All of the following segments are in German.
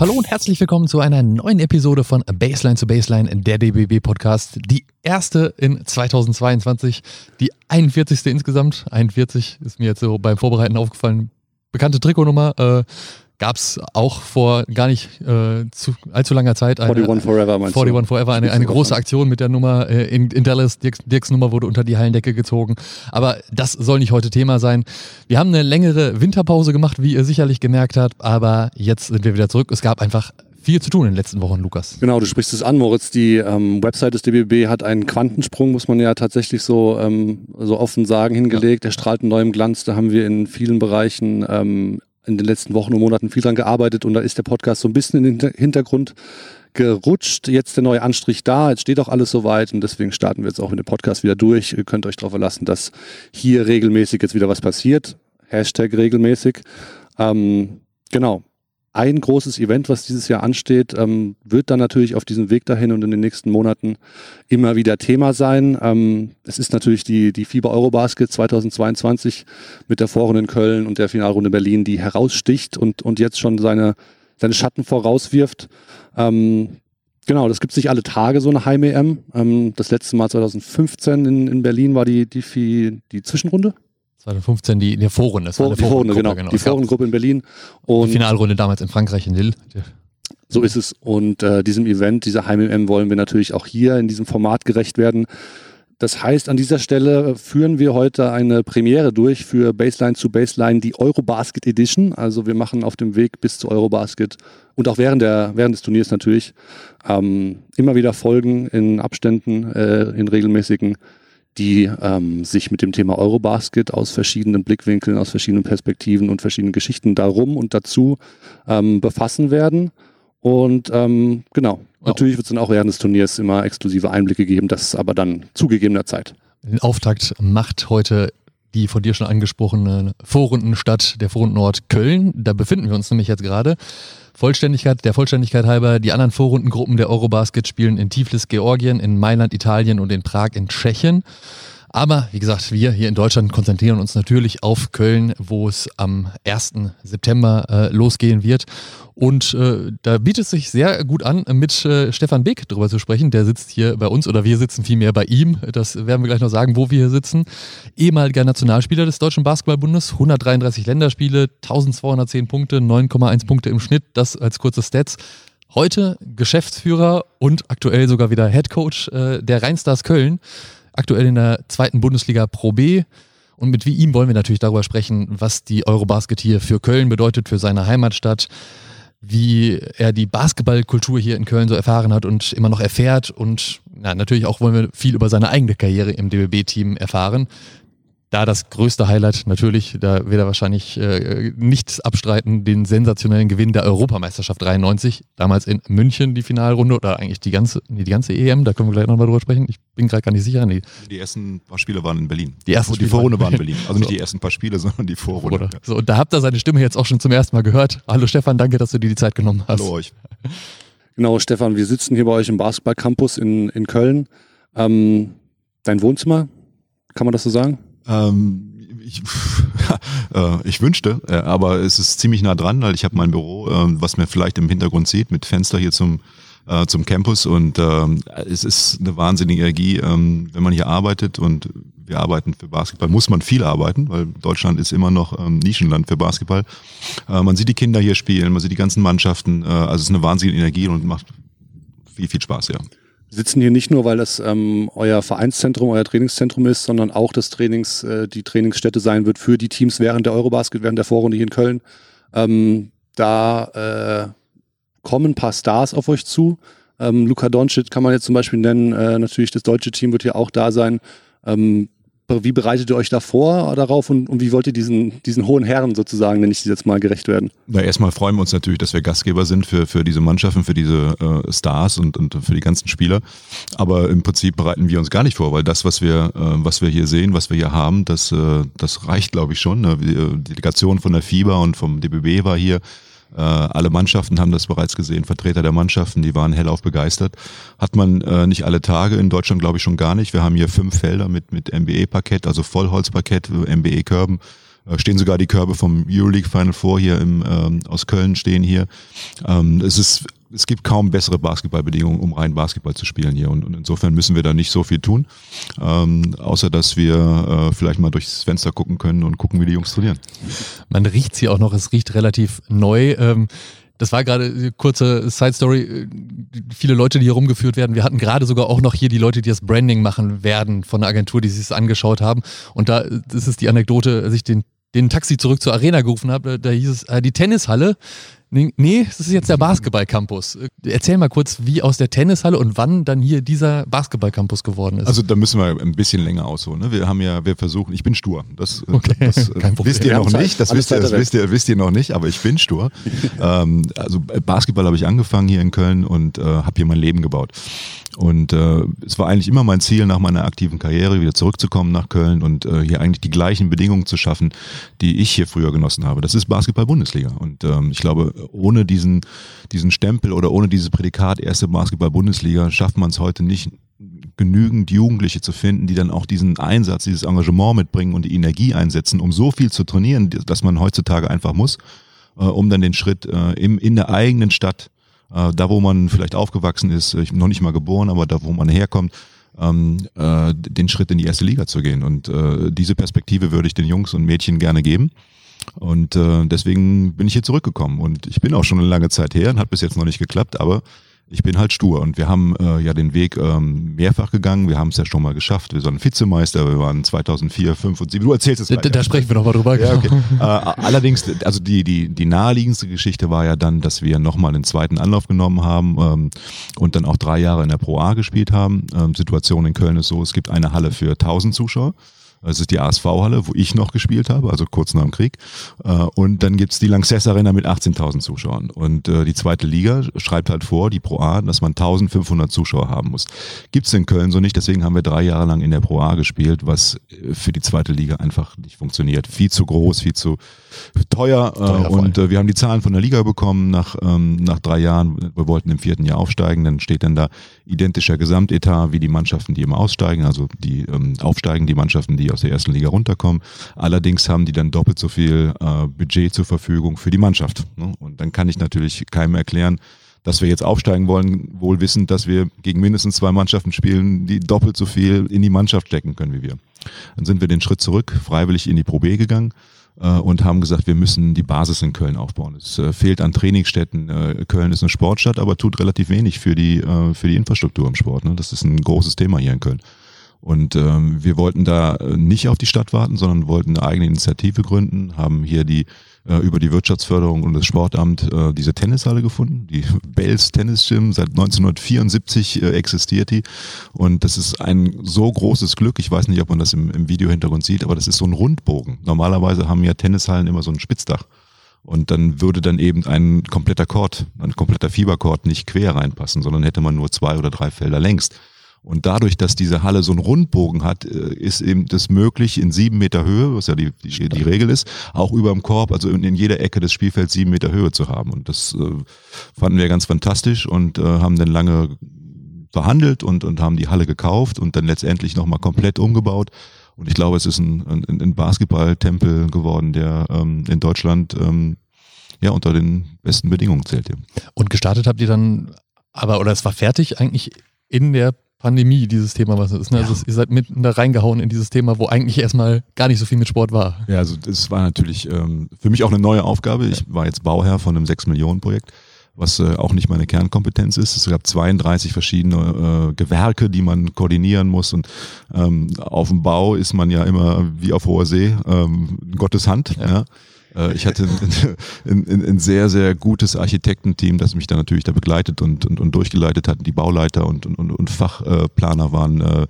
Hallo und herzlich willkommen zu einer neuen Episode von Baseline zu Baseline, der DBB Podcast. Die erste in 2022, die 41. insgesamt. 41 ist mir jetzt so beim Vorbereiten aufgefallen. Bekannte Trikotnummer. Äh, gab es auch vor gar nicht äh, zu, allzu langer Zeit. Eine, 41 Forever meinst 41 du? Forever, eine, eine große Aktion mit der Nummer äh, in, in Dallas. Dirks, Dirks Nummer wurde unter die Hallendecke gezogen. Aber das soll nicht heute Thema sein. Wir haben eine längere Winterpause gemacht, wie ihr sicherlich gemerkt habt, aber jetzt sind wir wieder zurück. Es gab einfach viel zu tun in den letzten Wochen, Lukas. Genau, du sprichst es an, Moritz. Die ähm, Website des DBB hat einen Quantensprung, muss man ja tatsächlich so, ähm, so offen sagen, hingelegt. Der strahlt in neuem Glanz. Da haben wir in vielen Bereichen ähm, in den letzten Wochen und Monaten viel dran gearbeitet und da ist der Podcast so ein bisschen in den Hintergrund gerutscht. Jetzt der neue Anstrich da, jetzt steht auch alles soweit und deswegen starten wir jetzt auch mit dem Podcast wieder durch. Ihr könnt euch darauf verlassen, dass hier regelmäßig jetzt wieder was passiert. Hashtag regelmäßig. Ähm, genau ein großes Event, was dieses Jahr ansteht, ähm, wird dann natürlich auf diesem Weg dahin und in den nächsten Monaten immer wieder Thema sein. Ähm, es ist natürlich die, die FIBA Eurobasket 2022 mit der Vorrunde in Köln und der Finalrunde in Berlin, die heraussticht und, und jetzt schon seine, seine Schatten vorauswirft. Ähm, genau, das gibt es nicht alle Tage, so eine Heim-EM. Ähm, das letzte Mal 2015 in, in Berlin war die, die, die Zwischenrunde. 2015 die, die Vorrunde. Das Vor, die Vorrunde, genau. genau. Die Vorrundengruppe in Berlin. Und die Finalrunde damals in Frankreich, in Lille. So ist es. Und äh, diesem Event, dieser Heim-M wollen wir natürlich auch hier in diesem Format gerecht werden. Das heißt, an dieser Stelle führen wir heute eine Premiere durch für Baseline zu Baseline, die Eurobasket Edition. Also wir machen auf dem Weg bis zu Eurobasket und auch während, der, während des Turniers natürlich ähm, immer wieder Folgen in Abständen, äh, in regelmäßigen die ähm, sich mit dem Thema Eurobasket aus verschiedenen Blickwinkeln, aus verschiedenen Perspektiven und verschiedenen Geschichten darum und dazu ähm, befassen werden. Und ähm, genau, oh. natürlich wird es dann auch während des Turniers immer exklusive Einblicke geben, das aber dann zu gegebener Zeit. Den Auftakt macht heute die von dir schon angesprochene Vorrundenstadt, der Vorrundenort Köln. Da befinden wir uns nämlich jetzt gerade. Vollständigkeit, der Vollständigkeit halber, die anderen Vorrundengruppen der Eurobasket spielen in Tiflis, Georgien, in Mailand, Italien und in Prag in Tschechien. Aber wie gesagt, wir hier in Deutschland konzentrieren uns natürlich auf Köln, wo es am 1. September äh, losgehen wird. Und äh, da bietet es sich sehr gut an, mit äh, Stefan Beck drüber zu sprechen. Der sitzt hier bei uns oder wir sitzen vielmehr bei ihm. Das werden wir gleich noch sagen, wo wir hier sitzen. Ehemaliger Nationalspieler des Deutschen Basketballbundes, 133 Länderspiele, 1210 Punkte, 9,1 Punkte im Schnitt. Das als kurze Stats. Heute Geschäftsführer und aktuell sogar wieder Head Coach äh, der Rheinstars Köln aktuell in der zweiten Bundesliga Pro B. Und mit wie ihm wollen wir natürlich darüber sprechen, was die Eurobasket hier für Köln bedeutet, für seine Heimatstadt, wie er die Basketballkultur hier in Köln so erfahren hat und immer noch erfährt. Und ja, natürlich auch wollen wir viel über seine eigene Karriere im DBB-Team erfahren da das größte Highlight natürlich, da wird er wahrscheinlich äh, nichts abstreiten, den sensationellen Gewinn der Europameisterschaft 93, damals in München die Finalrunde oder eigentlich die ganze, nee, die ganze EM, da können wir gleich nochmal drüber sprechen. Ich bin gerade gar nicht sicher. Nee. Die ersten paar Spiele waren in Berlin. Die, ersten die Vorrunde waren in Berlin. Also nicht die ersten paar Spiele, sondern die Vorrunde. Oder. So, und da habt ihr seine Stimme jetzt auch schon zum ersten Mal gehört. Hallo Stefan, danke, dass du dir die Zeit genommen hast. Hallo euch. Genau, Stefan, wir sitzen hier bei euch im Basketballcampus in, in Köln. Ähm, dein Wohnzimmer, kann man das so sagen? Ähm, ich, äh, ich wünschte, äh, aber es ist ziemlich nah dran, weil ich habe mein Büro, äh, was man vielleicht im Hintergrund sieht, mit Fenster hier zum äh, zum Campus. Und ähm, es ist eine wahnsinnige Energie, ähm, wenn man hier arbeitet. Und wir arbeiten für Basketball, muss man viel arbeiten, weil Deutschland ist immer noch ähm, Nischenland für Basketball. Äh, man sieht die Kinder hier spielen, man sieht die ganzen Mannschaften, äh, also es ist eine wahnsinnige Energie und macht viel, viel Spaß, ja sitzen hier nicht nur, weil das ähm, euer Vereinszentrum, euer Trainingszentrum ist, sondern auch das Trainings, äh, die Trainingsstätte sein wird für die Teams während der Eurobasket, während der Vorrunde hier in Köln. Ähm, da äh, kommen ein paar Stars auf euch zu. Ähm, Luka Doncic kann man jetzt zum Beispiel nennen. Äh, natürlich das deutsche Team wird hier auch da sein. Ähm, wie bereitet ihr euch da vor darauf und, und, wie wollt ihr diesen, diesen hohen Herren sozusagen, nenne ich sie jetzt mal, gerecht werden? Na, erstmal freuen wir uns natürlich, dass wir Gastgeber sind für, für diese Mannschaften, für diese äh, Stars und, und für die ganzen Spieler. Aber im Prinzip bereiten wir uns gar nicht vor, weil das, was wir, äh, was wir hier sehen, was wir hier haben, das, äh, das reicht, glaube ich, schon. Ne? Die äh, Delegation von der FIBA und vom DBB war hier. Äh, alle Mannschaften haben das bereits gesehen, Vertreter der Mannschaften, die waren hellauf begeistert. Hat man äh, nicht alle Tage, in Deutschland glaube ich schon gar nicht. Wir haben hier fünf Felder mit, mit MBE-Parkett, also Vollholzparkett, MBE-Körben. Äh, stehen sogar die Körbe vom Euroleague Final Four hier im, ähm, aus Köln stehen hier. Ähm, es ist es gibt kaum bessere Basketballbedingungen, um rein Basketball zu spielen hier. Und, und insofern müssen wir da nicht so viel tun, ähm, außer dass wir äh, vielleicht mal durchs Fenster gucken können und gucken, wie die Jungs trainieren. Man riecht hier auch noch, es riecht relativ neu. Ähm, das war gerade kurze Side Story. Viele Leute, die hier rumgeführt werden. Wir hatten gerade sogar auch noch hier die Leute, die das Branding machen werden von der Agentur, die sich das angeschaut haben. Und da das ist die Anekdote, als ich den, den Taxi zurück zur Arena gerufen habe, da hieß es, äh, die Tennishalle Nee, das ist jetzt der Basketball-Campus. Erzähl mal kurz, wie aus der Tennishalle und wann dann hier dieser Basketball-Campus geworden ist. Also da müssen wir ein bisschen länger ausholen. Ne? Wir haben ja, wir versuchen, ich bin stur. Das, äh, okay. das äh, wisst ihr noch nicht. Das, wisst ihr, das wisst, ihr, wisst ihr noch nicht, aber ich bin stur. ähm, also Basketball habe ich angefangen hier in Köln und äh, habe hier mein Leben gebaut. Und äh, es war eigentlich immer mein Ziel, nach meiner aktiven Karriere wieder zurückzukommen nach Köln und äh, hier eigentlich die gleichen Bedingungen zu schaffen, die ich hier früher genossen habe. Das ist Basketball-Bundesliga. Und ähm, ich glaube, ohne diesen, diesen Stempel oder ohne dieses Prädikat erste Basketball-Bundesliga schafft man es heute nicht, genügend Jugendliche zu finden, die dann auch diesen Einsatz, dieses Engagement mitbringen und die Energie einsetzen, um so viel zu trainieren, dass man heutzutage einfach muss, äh, um dann den Schritt äh, im, in der eigenen Stadt äh, da wo man vielleicht aufgewachsen ist, ich bin noch nicht mal geboren, aber da wo man herkommt, ähm, äh, den Schritt in die erste Liga zu gehen. Und äh, diese Perspektive würde ich den Jungs und Mädchen gerne geben. Und äh, deswegen bin ich hier zurückgekommen. Und ich bin auch schon eine lange Zeit her und hat bis jetzt noch nicht geklappt, aber ich bin halt stur und wir haben äh, ja den Weg ähm, mehrfach gegangen. Wir haben es ja schon mal geschafft. Wir sind Vizemeister. Wir waren 2004, 5 und 7. Du erzählst es da, da sprechen wir nochmal drüber. Ja, okay. äh, allerdings, also die, die, die naheliegendste Geschichte war ja dann, dass wir nochmal einen zweiten Anlauf genommen haben ähm, und dann auch drei Jahre in der Pro A gespielt haben. Ähm, Situation in Köln ist so, es gibt eine Halle für 1000 Zuschauer. Das ist die ASV-Halle, wo ich noch gespielt habe, also kurz nach dem Krieg. Äh, und dann gibt's die Lanxess Arena mit 18.000 Zuschauern. Und äh, die zweite Liga schreibt halt vor, die Pro A, dass man 1.500 Zuschauer haben muss. Gibt's in Köln so nicht, deswegen haben wir drei Jahre lang in der Pro A gespielt, was äh, für die zweite Liga einfach nicht funktioniert. Viel zu groß, viel zu teuer. teuer und wir haben die Zahlen von der Liga bekommen nach, ähm, nach drei Jahren. Wir wollten im vierten Jahr aufsteigen. Dann steht dann da identischer Gesamtetat wie die Mannschaften, die immer aussteigen, also die ähm, aufsteigen, die Mannschaften, die aus der ersten Liga runterkommen. Allerdings haben die dann doppelt so viel äh, Budget zur Verfügung für die Mannschaft. Ne? Und dann kann ich natürlich keinem erklären, dass wir jetzt aufsteigen wollen, wohl wissend, dass wir gegen mindestens zwei Mannschaften spielen, die doppelt so viel in die Mannschaft stecken können wie wir. Dann sind wir den Schritt zurück, freiwillig in die Pro B gegangen äh, und haben gesagt, wir müssen die Basis in Köln aufbauen. Es äh, fehlt an Trainingsstätten. Äh, Köln ist eine Sportstadt, aber tut relativ wenig für die, äh, für die Infrastruktur im Sport. Ne? Das ist ein großes Thema hier in Köln. Und ähm, wir wollten da äh, nicht auf die Stadt warten, sondern wollten eine eigene Initiative gründen, haben hier die äh, über die Wirtschaftsförderung und das Sportamt äh, diese Tennishalle gefunden, die Bells Tennis Gym. Seit 1974 äh, existiert die. Und das ist ein so großes Glück. Ich weiß nicht, ob man das im, im Videohintergrund sieht, aber das ist so ein Rundbogen. Normalerweise haben ja Tennishallen immer so ein Spitzdach. Und dann würde dann eben ein kompletter Chord, ein kompletter Fieberchord nicht quer reinpassen, sondern hätte man nur zwei oder drei Felder längst. Und dadurch, dass diese Halle so einen Rundbogen hat, äh, ist eben das möglich in sieben Meter Höhe, was ja die, die, die Regel ist, auch über dem Korb, also in, in, jeder Ecke des Spielfelds sieben Meter Höhe zu haben. Und das äh, fanden wir ganz fantastisch und äh, haben dann lange verhandelt und, und haben die Halle gekauft und dann letztendlich nochmal komplett umgebaut. Und ich glaube, es ist ein, ein, ein Basketballtempel geworden, der ähm, in Deutschland ähm, ja unter den besten Bedingungen zählt. Und gestartet habt ihr dann, aber oder es war fertig eigentlich in der Pandemie, dieses Thema, was es ist. Ne? Also ihr seid mitten da reingehauen in dieses Thema, wo eigentlich erstmal gar nicht so viel mit Sport war. Ja, also das war natürlich ähm, für mich auch eine neue Aufgabe. Ich war jetzt Bauherr von einem 6-Millionen-Projekt, was äh, auch nicht meine Kernkompetenz ist. Es gab 32 verschiedene äh, Gewerke, die man koordinieren muss. Und ähm, auf dem Bau ist man ja immer wie auf hoher See, ähm, Gottes Hand. Ja. ja. Äh, ich hatte ein, ein, ein, sehr, sehr gutes Architektenteam, das mich da natürlich da begleitet und, und, und durchgeleitet hat. Die Bauleiter und, und, und Fachplaner waren äh,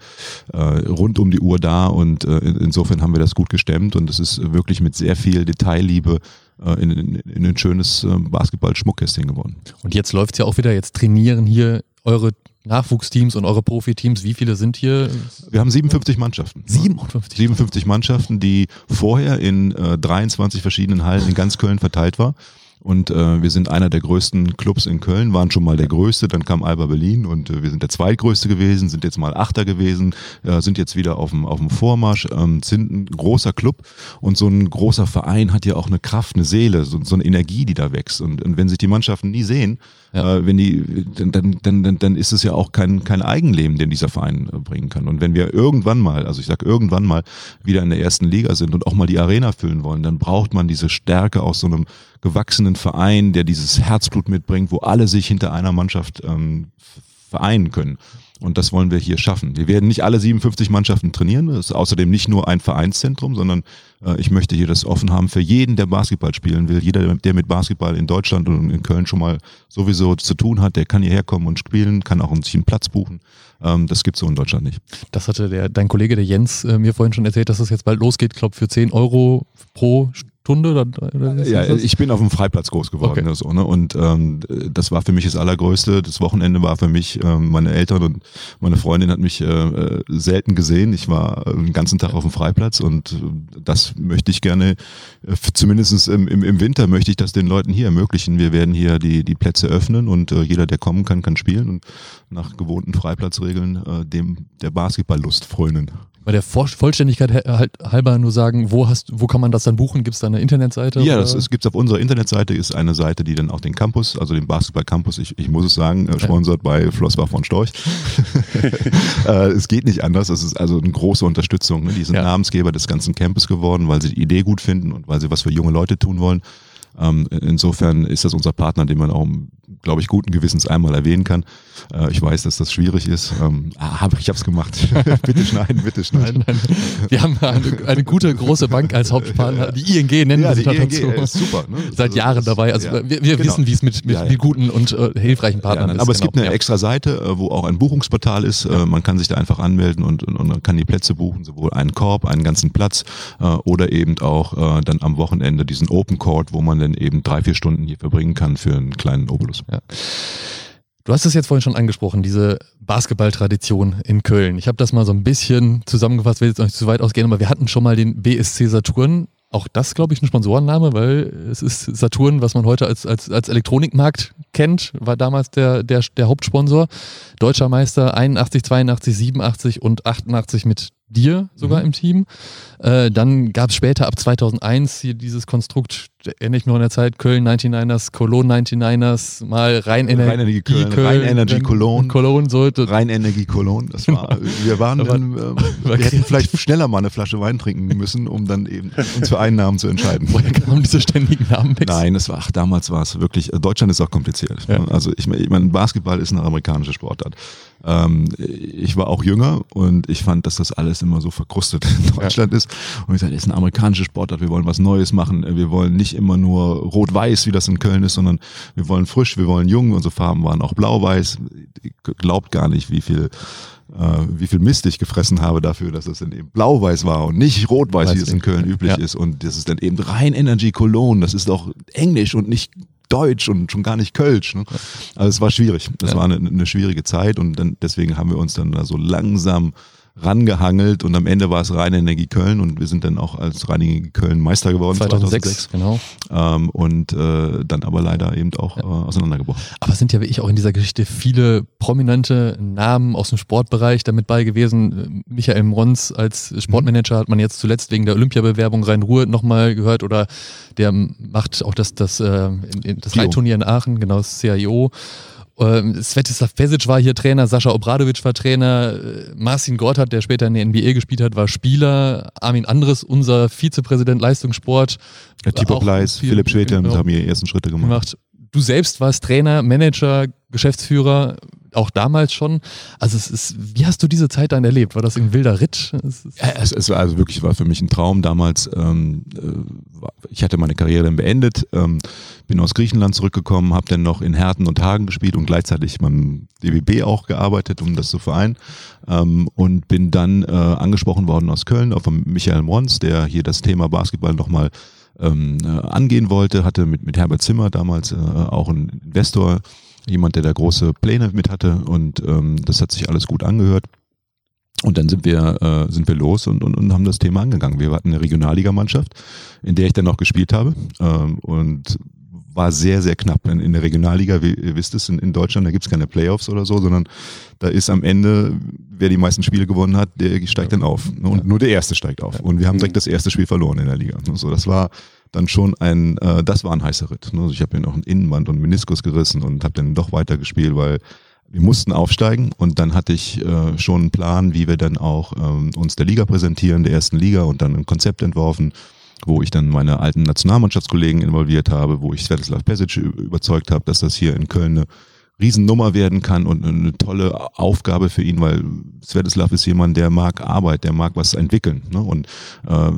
äh, rund um die Uhr da und äh, insofern haben wir das gut gestemmt und es ist wirklich mit sehr viel Detailliebe äh, in, in, in ein schönes äh, Basketball-Schmuckkästchen geworden. Und jetzt läuft es ja auch wieder, jetzt trainieren hier eure Nachwuchsteams und eure Profiteams, wie viele sind hier? Wir haben 57 Mannschaften. 57? 57 Mannschaften, die vorher in äh, 23 verschiedenen Hallen in ganz Köln verteilt war. Und äh, wir sind einer der größten Clubs in Köln, waren schon mal der größte, dann kam Alba Berlin und äh, wir sind der zweitgrößte gewesen, sind jetzt mal Achter gewesen, äh, sind jetzt wieder auf dem, auf dem Vormarsch, ähm, sind ein großer Club und so ein großer Verein hat ja auch eine Kraft, eine Seele, so, so eine Energie, die da wächst. Und, und wenn sich die Mannschaften nie sehen, ja. äh, wenn die, dann, dann, dann, dann ist es ja auch kein, kein Eigenleben, den dieser Verein äh, bringen kann. Und wenn wir irgendwann mal, also ich sag irgendwann mal, wieder in der ersten Liga sind und auch mal die Arena füllen wollen, dann braucht man diese Stärke aus so einem gewachsenen Verein, der dieses Herzblut mitbringt, wo alle sich hinter einer Mannschaft ähm, vereinen können. Und das wollen wir hier schaffen. Wir werden nicht alle 57 Mannschaften trainieren. Das ist außerdem nicht nur ein Vereinszentrum, sondern ich möchte hier das offen haben für jeden, der Basketball spielen will. Jeder, der mit Basketball in Deutschland und in Köln schon mal sowieso zu tun hat, der kann hierher kommen und spielen, kann auch sich einen Platz buchen. Ähm, das gibt's so in Deutschland nicht. Das hatte der, dein Kollege, der Jens, äh, mir vorhin schon erzählt, dass das jetzt bald losgeht. Glaube, für 10 Euro pro Stunde oder, oder ja, ich bin auf dem Freiplatz groß geworden okay. so, ne? und ähm, das war für mich das Allergrößte. Das Wochenende war für mich, ähm, meine Eltern und meine Freundin hat mich äh, selten gesehen. Ich war äh, den ganzen Tag auf dem Freiplatz und äh, möchte ich gerne, äh, zumindest im, im, im Winter möchte ich das den Leuten hier ermöglichen. Wir werden hier die, die Plätze öffnen und äh, jeder, der kommen kann, kann spielen und nach gewohnten Freiplatzregeln äh, dem der Basketballlust frönen bei der Vollständigkeit halt halber nur sagen, wo hast, wo kann man das dann buchen? Gibt es da eine Internetseite? Ja, das gibt es auf unserer Internetseite, ist eine Seite, die dann auch den Campus, also den Basketball Campus, ich, ich muss es sagen, äh, sponsert ja. bei Flossbach von Storch. äh, es geht nicht anders, es ist also eine große Unterstützung. Ne? Die sind ja. Namensgeber des ganzen Campus geworden, weil sie die Idee gut finden und weil sie was für junge Leute tun wollen. Ähm, insofern ist das unser Partner, den man auch, glaube ich, guten Gewissens einmal erwähnen kann. Äh, ich weiß, dass das schwierig ist. Ähm, ah, ich habe es gemacht. bitte schneiden, bitte schneiden. Wir haben eine, eine, gute große Bank als Hauptpartner. Die ING nennen ja, wir sie noch dazu. Ist super. Ne? Seit also, Jahren dabei. Also ja, wir, wir genau. wissen, wie es mit, mit, ja, mit, guten und äh, hilfreichen Partnern nein, ist. Aber es genau. gibt eine extra Seite, äh, wo auch ein Buchungsportal ist. Äh, man kann sich da einfach anmelden und, und, und kann die Plätze buchen, sowohl einen Korb, einen ganzen Platz äh, oder eben auch äh, dann am Wochenende diesen Open Court, wo man dann eben drei, vier Stunden hier verbringen kann für einen kleinen Obolus. Ja. Du hast es jetzt vorhin schon angesprochen, diese Basketballtradition in Köln. Ich habe das mal so ein bisschen zusammengefasst, will jetzt noch nicht zu weit ausgehen, aber wir hatten schon mal den BSC Saturn. Auch das, glaube ich, ein Sponsorenname, weil es ist Saturn, was man heute als, als, als Elektronikmarkt kennt, war damals der, der, der Hauptsponsor. Deutscher Meister 81, 82, 87 und 88 mit dir sogar mhm. im Team. Äh, dann gab es später ab 2001 hier dieses Konstrukt, erinnere ich mich noch in der Zeit, Köln 99ers, Cologne 99ers, mal Rhein, Ener Rhein Energie Köln, Köln, Rhein Energy Cologne. Cologne so, Rhein Energie Cologne, das war, wir waren, in, äh, wir hätten vielleicht schneller mal eine Flasche Wein trinken müssen, um dann eben uns für einen Namen zu entscheiden. Woher kamen diese ständigen Namen? Nein, es war, ach, damals war es wirklich, Deutschland ist auch kompliziert. Ja. Also ich, ich meine, Basketball ist eine amerikanische Sportart. Ähm, ich war auch jünger und ich fand, dass das alles immer so verkrustet in Deutschland ja. ist. Und ich sagte, es ist eine amerikanische Sportart, wir wollen was Neues machen. Wir wollen nicht immer nur rot-weiß, wie das in Köln ist, sondern wir wollen frisch, wir wollen jung. Unsere Farben waren auch blau-weiß. Glaubt gar nicht, wie viel äh, wie viel Mist ich gefressen habe dafür, dass es dann eben blau-weiß war und nicht rot-weiß, wie es in Köln üblich ja. ist. Und das ist dann eben rein Energy Cologne. Das ist doch Englisch und nicht Deutsch und schon gar nicht Kölsch. Ne? Also es war schwierig. Das ja. war eine, eine, schwierige Zeit und dann, deswegen haben wir uns dann da so langsam rangehangelt und am Ende war es Rhein Energie Köln und wir sind dann auch als Rhein Energie Köln Meister geworden 2006, 2006. genau ähm, und äh, dann aber leider eben auch äh, auseinandergebrochen. Aber es sind ja wie ich auch in dieser Geschichte viele prominente Namen aus dem Sportbereich damit bei gewesen. Michael Mrons als Sportmanager hat man jetzt zuletzt wegen der Olympiabewerbung Rhein-Ruhr nochmal gehört oder der macht auch das, das, äh, das Reitturnier in Aachen, genau das CIO ähm, Svetislav Pesic war hier Trainer, Sascha Obradovic war Trainer, äh, Marcin Gortat, der später in der NBA gespielt hat, war Spieler, Armin Andres, unser Vizepräsident Leistungssport. Ja, Tibor Bleis, Philipp Schwete genau, haben ihre ersten Schritte gemacht. gemacht. Du selbst warst Trainer, Manager, Geschäftsführer auch damals schon. Also es ist, wie hast du diese Zeit dann erlebt? War das ein wilder Ritt? Es, ja, es, es war also wirklich war für mich ein Traum damals. Ähm, äh, ich hatte meine Karriere dann beendet, ähm, bin aus Griechenland zurückgekommen, habe dann noch in Herten und Hagen gespielt und gleichzeitig beim DWB auch gearbeitet, um das zu vereinen. Ähm, und bin dann äh, angesprochen worden aus Köln von Michael Mons, der hier das Thema Basketball nochmal ähm, äh, angehen wollte, hatte mit, mit Herbert Zimmer damals äh, auch einen Investor jemand, der da große Pläne mit hatte und ähm, das hat sich alles gut angehört. Und dann sind wir, äh, sind wir los und, und, und haben das Thema angegangen. Wir hatten eine Regionalligamannschaft, in der ich dann noch gespielt habe ähm, und war sehr, sehr knapp. In, in der Regionalliga, wie ihr wisst es, in, in Deutschland, da gibt's keine Playoffs oder so, sondern da ist am Ende, wer die meisten Spiele gewonnen hat, der steigt dann auf. Ne? Und nur der Erste steigt auf. Und wir haben direkt das erste Spiel verloren in der Liga. So, das war dann schon ein, äh, das war ein heißer Ritt. Ne? Also ich habe mir noch einen Innenband und Meniskus gerissen und habe dann doch weitergespielt, weil wir mussten aufsteigen und dann hatte ich äh, schon einen Plan, wie wir dann auch ähm, uns der Liga präsentieren, der ersten Liga und dann ein Konzept entworfen, wo ich dann meine alten Nationalmannschaftskollegen involviert habe, wo ich Svetislav Pesic überzeugt habe, dass das hier in Köln eine Riesennummer werden kann und eine tolle Aufgabe für ihn, weil Svetislav ist jemand, der mag Arbeit, der mag was entwickeln. Ne? Und äh,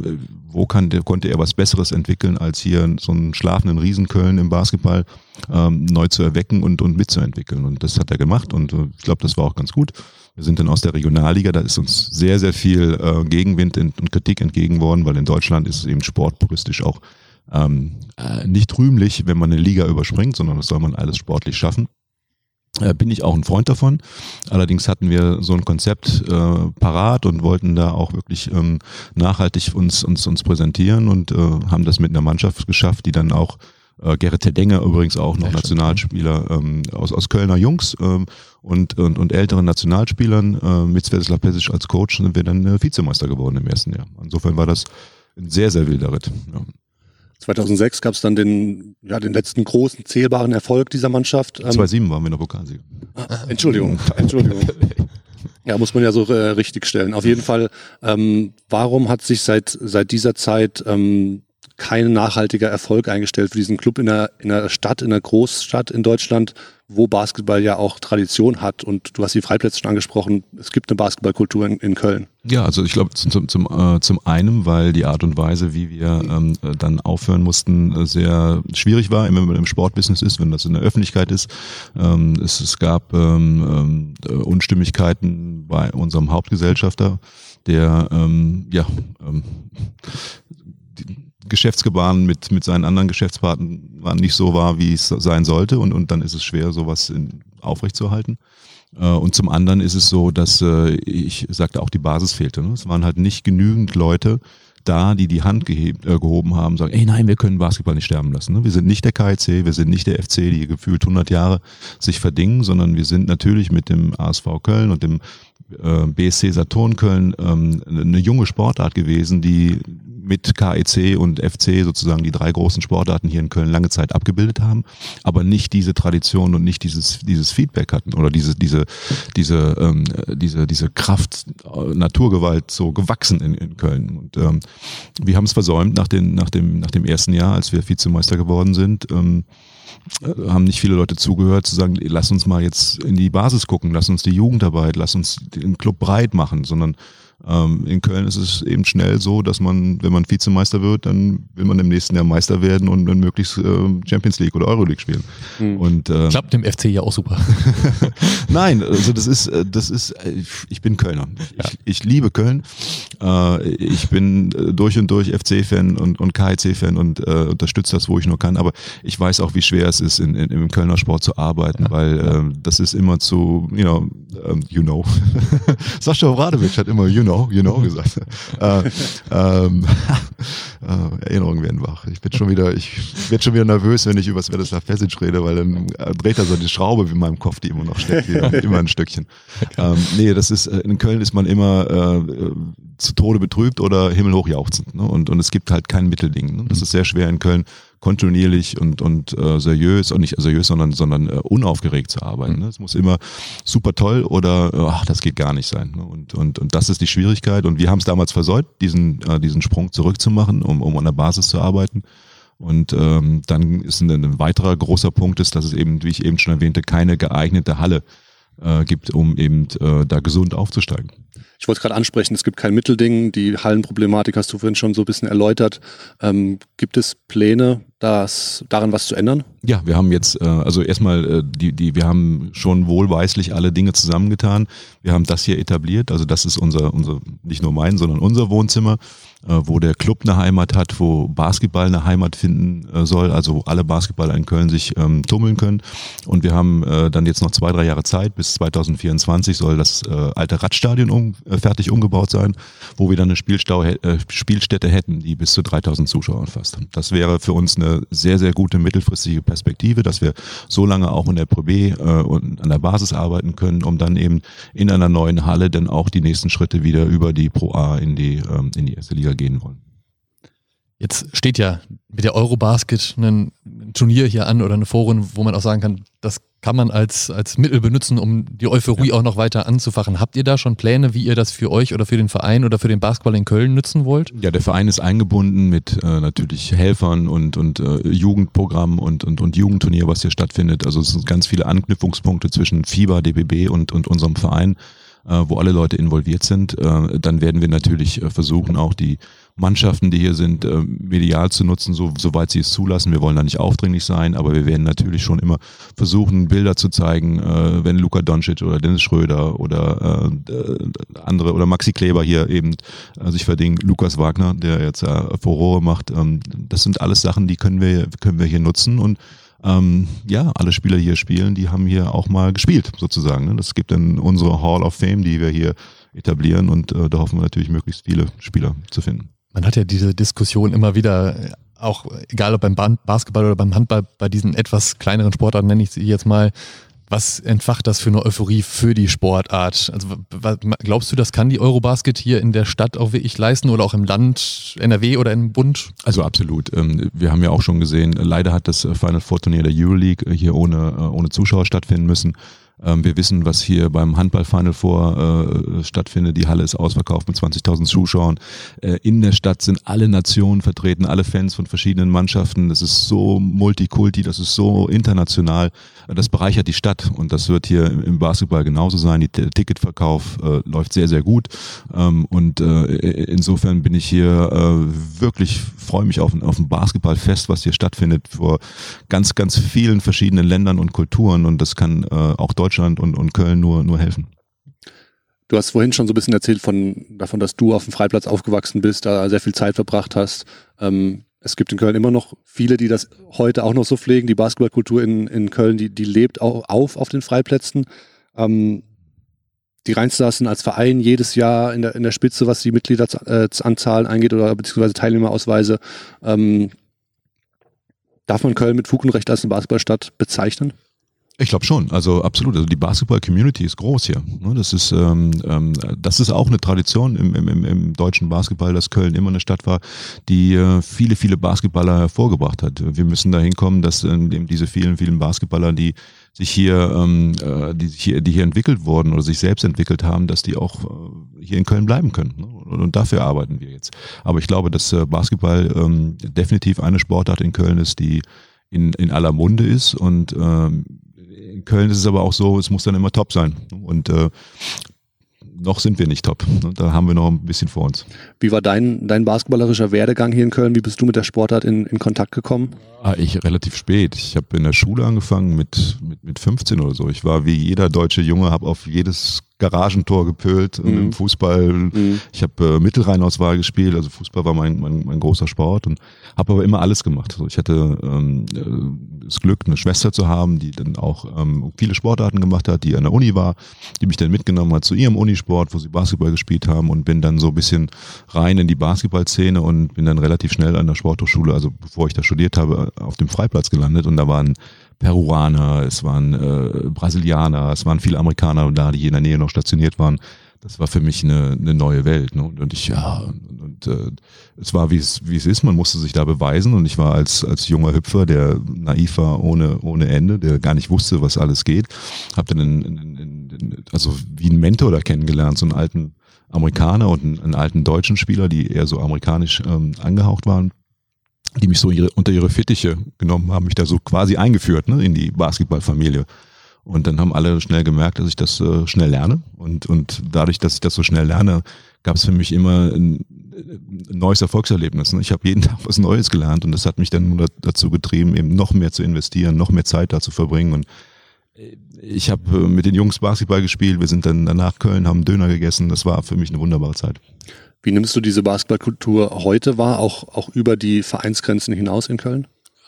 wo kann konnte er was Besseres entwickeln, als hier so einen schlafenden Riesenköln im Basketball ähm, neu zu erwecken und, und mitzuentwickeln. Und das hat er gemacht und äh, ich glaube, das war auch ganz gut. Wir sind dann aus der Regionalliga, da ist uns sehr, sehr viel äh, Gegenwind und Kritik entgegen worden, weil in Deutschland ist es eben sportpuristisch auch ähm, äh, nicht rühmlich, wenn man eine Liga überspringt, sondern das soll man alles sportlich schaffen. Äh, bin ich auch ein Freund davon. Allerdings hatten wir so ein Konzept äh, parat und wollten da auch wirklich ähm, nachhaltig uns, uns, uns präsentieren und äh, haben das mit einer Mannschaft geschafft, die dann auch äh, Gerrit Tedenger übrigens auch noch Nationalspieler ähm, aus, aus Kölner Jungs ähm, und, und, und älteren Nationalspielern äh, mit Svetislav Pesic als Coach sind wir dann äh, Vizemeister geworden im ersten Jahr. Insofern war das ein sehr, sehr wilder Ritt. Ja. 2006 gab es dann den, ja, den letzten großen zählbaren Erfolg dieser Mannschaft. 2007 ähm, waren wir noch Pokalsieger. Ah, Entschuldigung, Entschuldigung. Ja, muss man ja so äh, richtig stellen. Auf jeden Fall, ähm, warum hat sich seit, seit dieser Zeit ähm, kein nachhaltiger Erfolg eingestellt für diesen Club in einer, in einer Stadt, in einer Großstadt in Deutschland, wo Basketball ja auch Tradition hat. Und du hast die Freiplätze schon angesprochen, es gibt eine Basketballkultur in, in Köln. Ja, also ich glaube zum, zum, äh, zum einen, weil die Art und Weise, wie wir ähm, dann aufhören mussten, äh, sehr schwierig war, immer wenn man im Sportbusiness ist, wenn das in der Öffentlichkeit ist. Ähm, es, es gab ähm, äh, Unstimmigkeiten bei unserem Hauptgesellschafter, der ähm, ja ähm, Geschäftsgebaren mit, mit seinen anderen Geschäftspartnern nicht so war, wie es sein sollte. Und, und dann ist es schwer, sowas in, aufrechtzuerhalten. Äh, und zum anderen ist es so, dass äh, ich sagte auch, die Basis fehlte. Ne? Es waren halt nicht genügend Leute da, die die Hand äh, gehoben haben, sagen, ey nein, wir können Basketball nicht sterben lassen. Ne? Wir sind nicht der KIC, wir sind nicht der FC, die gefühlt 100 Jahre sich verdingen, sondern wir sind natürlich mit dem ASV Köln und dem äh, BSC Saturn Köln ähm, eine junge Sportart gewesen, die mit KEC und FC sozusagen die drei großen Sportarten hier in Köln lange Zeit abgebildet haben, aber nicht diese Tradition und nicht dieses, dieses Feedback hatten oder diese, diese, diese, ähm, diese, diese Kraft, äh, Naturgewalt so gewachsen in, in Köln. Und ähm, wir haben es versäumt nach, den, nach, dem, nach dem ersten Jahr, als wir Vizemeister geworden sind. Ähm, äh, haben nicht viele Leute zugehört, zu sagen, lass uns mal jetzt in die Basis gucken, lass uns die Jugendarbeit, lass uns den Club breit machen, sondern ähm, in Köln ist es eben schnell so, dass man, wenn man Vizemeister wird, dann will man im nächsten Jahr Meister werden und dann möglichst äh, Champions League oder Euroleague spielen. Mhm. Und, äh, Klappt dem FC ja auch super. Nein, also das ist, äh, das ist, äh, ich bin Kölner. Ja. Ich, ich, liebe Köln. Äh, ich bin durch und durch FC-Fan und, und KIC-Fan und äh, unterstütze das, wo ich nur kann. Aber ich weiß auch, wie schwer es ist, in, in, im Kölner Sport zu arbeiten, ja. weil äh, das ist immer zu, you know, um, you know. Sascha Obradovic hat immer, you know you know gesagt. äh, ähm, äh, Erinnerungen werden wach. Ich bin schon wieder, ich werde schon wieder nervös, wenn ich über Svetislav Pesic rede, weil dann äh, dreht er so die Schraube in meinem Kopf, die immer noch steckt, wieder, immer ein Stückchen. Ähm, nee, das ist, äh, in Köln ist man immer äh, zu Tode betrübt oder himmelhoch jauchzend. Ne? Und, und es gibt halt kein Mittelding. Ne? Das ist sehr schwer in Köln kontinuierlich und, und äh, seriös, und nicht seriös, sondern, sondern äh, unaufgeregt zu arbeiten. Ne? Es muss immer super toll oder ach, das geht gar nicht sein. Ne? Und, und, und das ist die Schwierigkeit. Und wir haben es damals versäut, diesen, äh, diesen Sprung zurückzumachen, um, um an der Basis zu arbeiten. Und ähm, dann ist ein, ein weiterer großer Punkt ist, dass es eben, wie ich eben schon erwähnte, keine geeignete Halle äh, gibt, um eben äh, da gesund aufzusteigen. Ich wollte gerade ansprechen, es gibt kein Mittelding. Die Hallenproblematik hast du vorhin schon so ein bisschen erläutert. Ähm, gibt es Pläne, das, daran was zu ändern? Ja, wir haben jetzt, äh, also erstmal, äh, die, die, wir haben schon wohlweislich alle Dinge zusammengetan. Wir haben das hier etabliert, also das ist unser, unser nicht nur mein, sondern unser Wohnzimmer, äh, wo der Club eine Heimat hat, wo Basketball eine Heimat finden äh, soll, also wo alle Basketballer in Köln sich ähm, tummeln können. Und wir haben äh, dann jetzt noch zwei, drei Jahre Zeit, bis 2024 soll das äh, alte Radstadion um, äh, fertig umgebaut sein, wo wir dann eine Spielstau, äh, Spielstätte hätten, die bis zu 3000 Zuschauer fasst. Das wäre für uns eine sehr, sehr gute mittelfristige Perspektive, dass wir so lange auch in der Pro B äh, und an der Basis arbeiten können, um dann eben in einer neuen Halle dann auch die nächsten Schritte wieder über die Pro A in die, ähm, in die erste Liga gehen wollen. Jetzt steht ja mit der Eurobasket ein Turnier hier an oder eine Foren, wo man auch sagen kann, das kann man als, als Mittel benutzen, um die Euphorie ja. auch noch weiter anzufachen. Habt ihr da schon Pläne, wie ihr das für euch oder für den Verein oder für den Basketball in Köln nutzen wollt? Ja, der Verein ist eingebunden mit äh, natürlich Helfern und, und äh, Jugendprogramm und, und, und Jugendturnier, was hier stattfindet. Also es sind ganz viele Anknüpfungspunkte zwischen FIBA, DBB und, und unserem Verein äh, wo alle Leute involviert sind, äh, dann werden wir natürlich äh, versuchen, auch die Mannschaften, die hier sind, äh, medial zu nutzen, so, soweit sie es zulassen. Wir wollen da nicht aufdringlich sein, aber wir werden natürlich schon immer versuchen, Bilder zu zeigen, äh, wenn Luka Doncic oder Dennis Schröder oder äh, andere oder Maxi Kleber hier eben äh, sich verdingen, Lukas Wagner, der jetzt äh, Furore macht. Ähm, das sind alles Sachen, die können wir, können wir hier nutzen und ähm, ja, alle Spieler hier spielen, die haben hier auch mal gespielt, sozusagen. Ne? gibt dann unsere Hall of Fame, die wir hier etablieren und äh, da hoffen wir natürlich möglichst viele Spieler zu finden. Man hat ja diese Diskussion immer wieder, auch egal ob beim Basketball oder beim Handball, bei diesen etwas kleineren Sportarten nenne ich sie jetzt mal, was entfacht das für eine Euphorie für die Sportart? Also glaubst du, das kann die Eurobasket hier in der Stadt auch wirklich leisten oder auch im Land, NRW oder im Bund? Also absolut. Ähm, wir haben ja auch schon gesehen, leider hat das Final Four Turnier der Euroleague hier ohne, äh, ohne Zuschauer stattfinden müssen. Ähm, wir wissen, was hier beim Handball Final Four äh, stattfindet. Die Halle ist ausverkauft mit 20.000 Zuschauern. Äh, in der Stadt sind alle Nationen vertreten, alle Fans von verschiedenen Mannschaften. Das ist so multikulti, das ist so international. Das bereichert die Stadt und das wird hier im Basketball genauso sein. Der Ticketverkauf äh, läuft sehr, sehr gut ähm, und äh, insofern bin ich hier äh, wirklich, freue mich auf, auf ein Basketballfest, was hier stattfindet vor ganz, ganz vielen verschiedenen Ländern und Kulturen und das kann äh, auch Deutschland und, und Köln nur, nur helfen. Du hast vorhin schon so ein bisschen erzählt von, davon, dass du auf dem Freiplatz aufgewachsen bist, da sehr viel Zeit verbracht hast. Ähm, es gibt in Köln immer noch viele, die das heute auch noch so pflegen. Die Basketballkultur in, in Köln, die, die lebt auch auf auf den Freiplätzen. Ähm, die Rheinstars sind als Verein jedes Jahr in der, in der Spitze, was die Mitgliederanzahlen angeht oder beziehungsweise Teilnehmerausweise. Ähm, darf man Köln mit Fug und Recht als eine Basketballstadt bezeichnen? Ich glaube schon, also absolut. Also die Basketball-Community ist groß hier. Ne? Das ist, ähm, ähm, das ist auch eine Tradition im, im, im deutschen Basketball, dass Köln immer eine Stadt war, die äh, viele, viele Basketballer hervorgebracht hat. Wir müssen da hinkommen, dass ähm, diese vielen, vielen Basketballer, die sich hier, ähm, äh, die, hier, die hier entwickelt wurden oder sich selbst entwickelt haben, dass die auch äh, hier in Köln bleiben können. Ne? Und dafür arbeiten wir jetzt. Aber ich glaube, dass Basketball ähm, definitiv eine Sportart in Köln ist, die in, in aller Munde ist und ähm, in Köln ist es aber auch so, es muss dann immer top sein. Und äh, noch sind wir nicht top. Da haben wir noch ein bisschen vor uns. Wie war dein, dein basketballerischer Werdegang hier in Köln? Wie bist du mit der Sportart in, in Kontakt gekommen? Ah, ich relativ spät. Ich habe in der Schule angefangen mit, mit, mit 15 oder so. Ich war wie jeder deutsche Junge, habe auf jedes Garagentor gepölt mhm. im Fußball. Mhm. Ich habe äh, Mittelrheinauswahl gespielt, also Fußball war mein, mein, mein großer Sport und habe aber immer alles gemacht. Also ich hatte ähm, äh, das Glück, eine Schwester zu haben, die dann auch ähm, viele Sportarten gemacht hat, die an der Uni war, die mich dann mitgenommen hat zu ihrem Unisport, wo sie Basketball gespielt haben und bin dann so ein bisschen rein in die Basketballszene und bin dann relativ schnell an der Sporthochschule, also bevor ich da studiert habe, auf dem Freiplatz gelandet und da waren Peruaner, es waren äh, Brasilianer, es waren viele Amerikaner da, die in der Nähe noch stationiert waren. Das war für mich eine, eine neue Welt. Ne? Und ich, ja, und, und äh, es war, wie es, wie es ist, man musste sich da beweisen. Und ich war als, als junger Hüpfer, der naiv war ohne, ohne Ende, der gar nicht wusste, was alles geht, habe dann in, in, in, also wie ein Mentor da kennengelernt, so einen alten Amerikaner und einen, einen alten deutschen Spieler, die eher so amerikanisch ähm, angehaucht waren die mich so ihre, unter ihre Fittiche genommen haben, mich da so quasi eingeführt ne, in die Basketballfamilie. Und dann haben alle schnell gemerkt, dass ich das äh, schnell lerne. Und, und dadurch, dass ich das so schnell lerne, gab es für mich immer ein, ein neues Erfolgserlebnis. Ne? Ich habe jeden Tag was Neues gelernt und das hat mich dann dazu getrieben, eben noch mehr zu investieren, noch mehr Zeit da zu verbringen. Und ich habe äh, mit den Jungs Basketball gespielt, wir sind dann danach Köln, haben Döner gegessen. Das war für mich eine wunderbare Zeit. Wie nimmst du diese Basketballkultur heute wahr, auch, auch über die Vereinsgrenzen hinaus in Köln?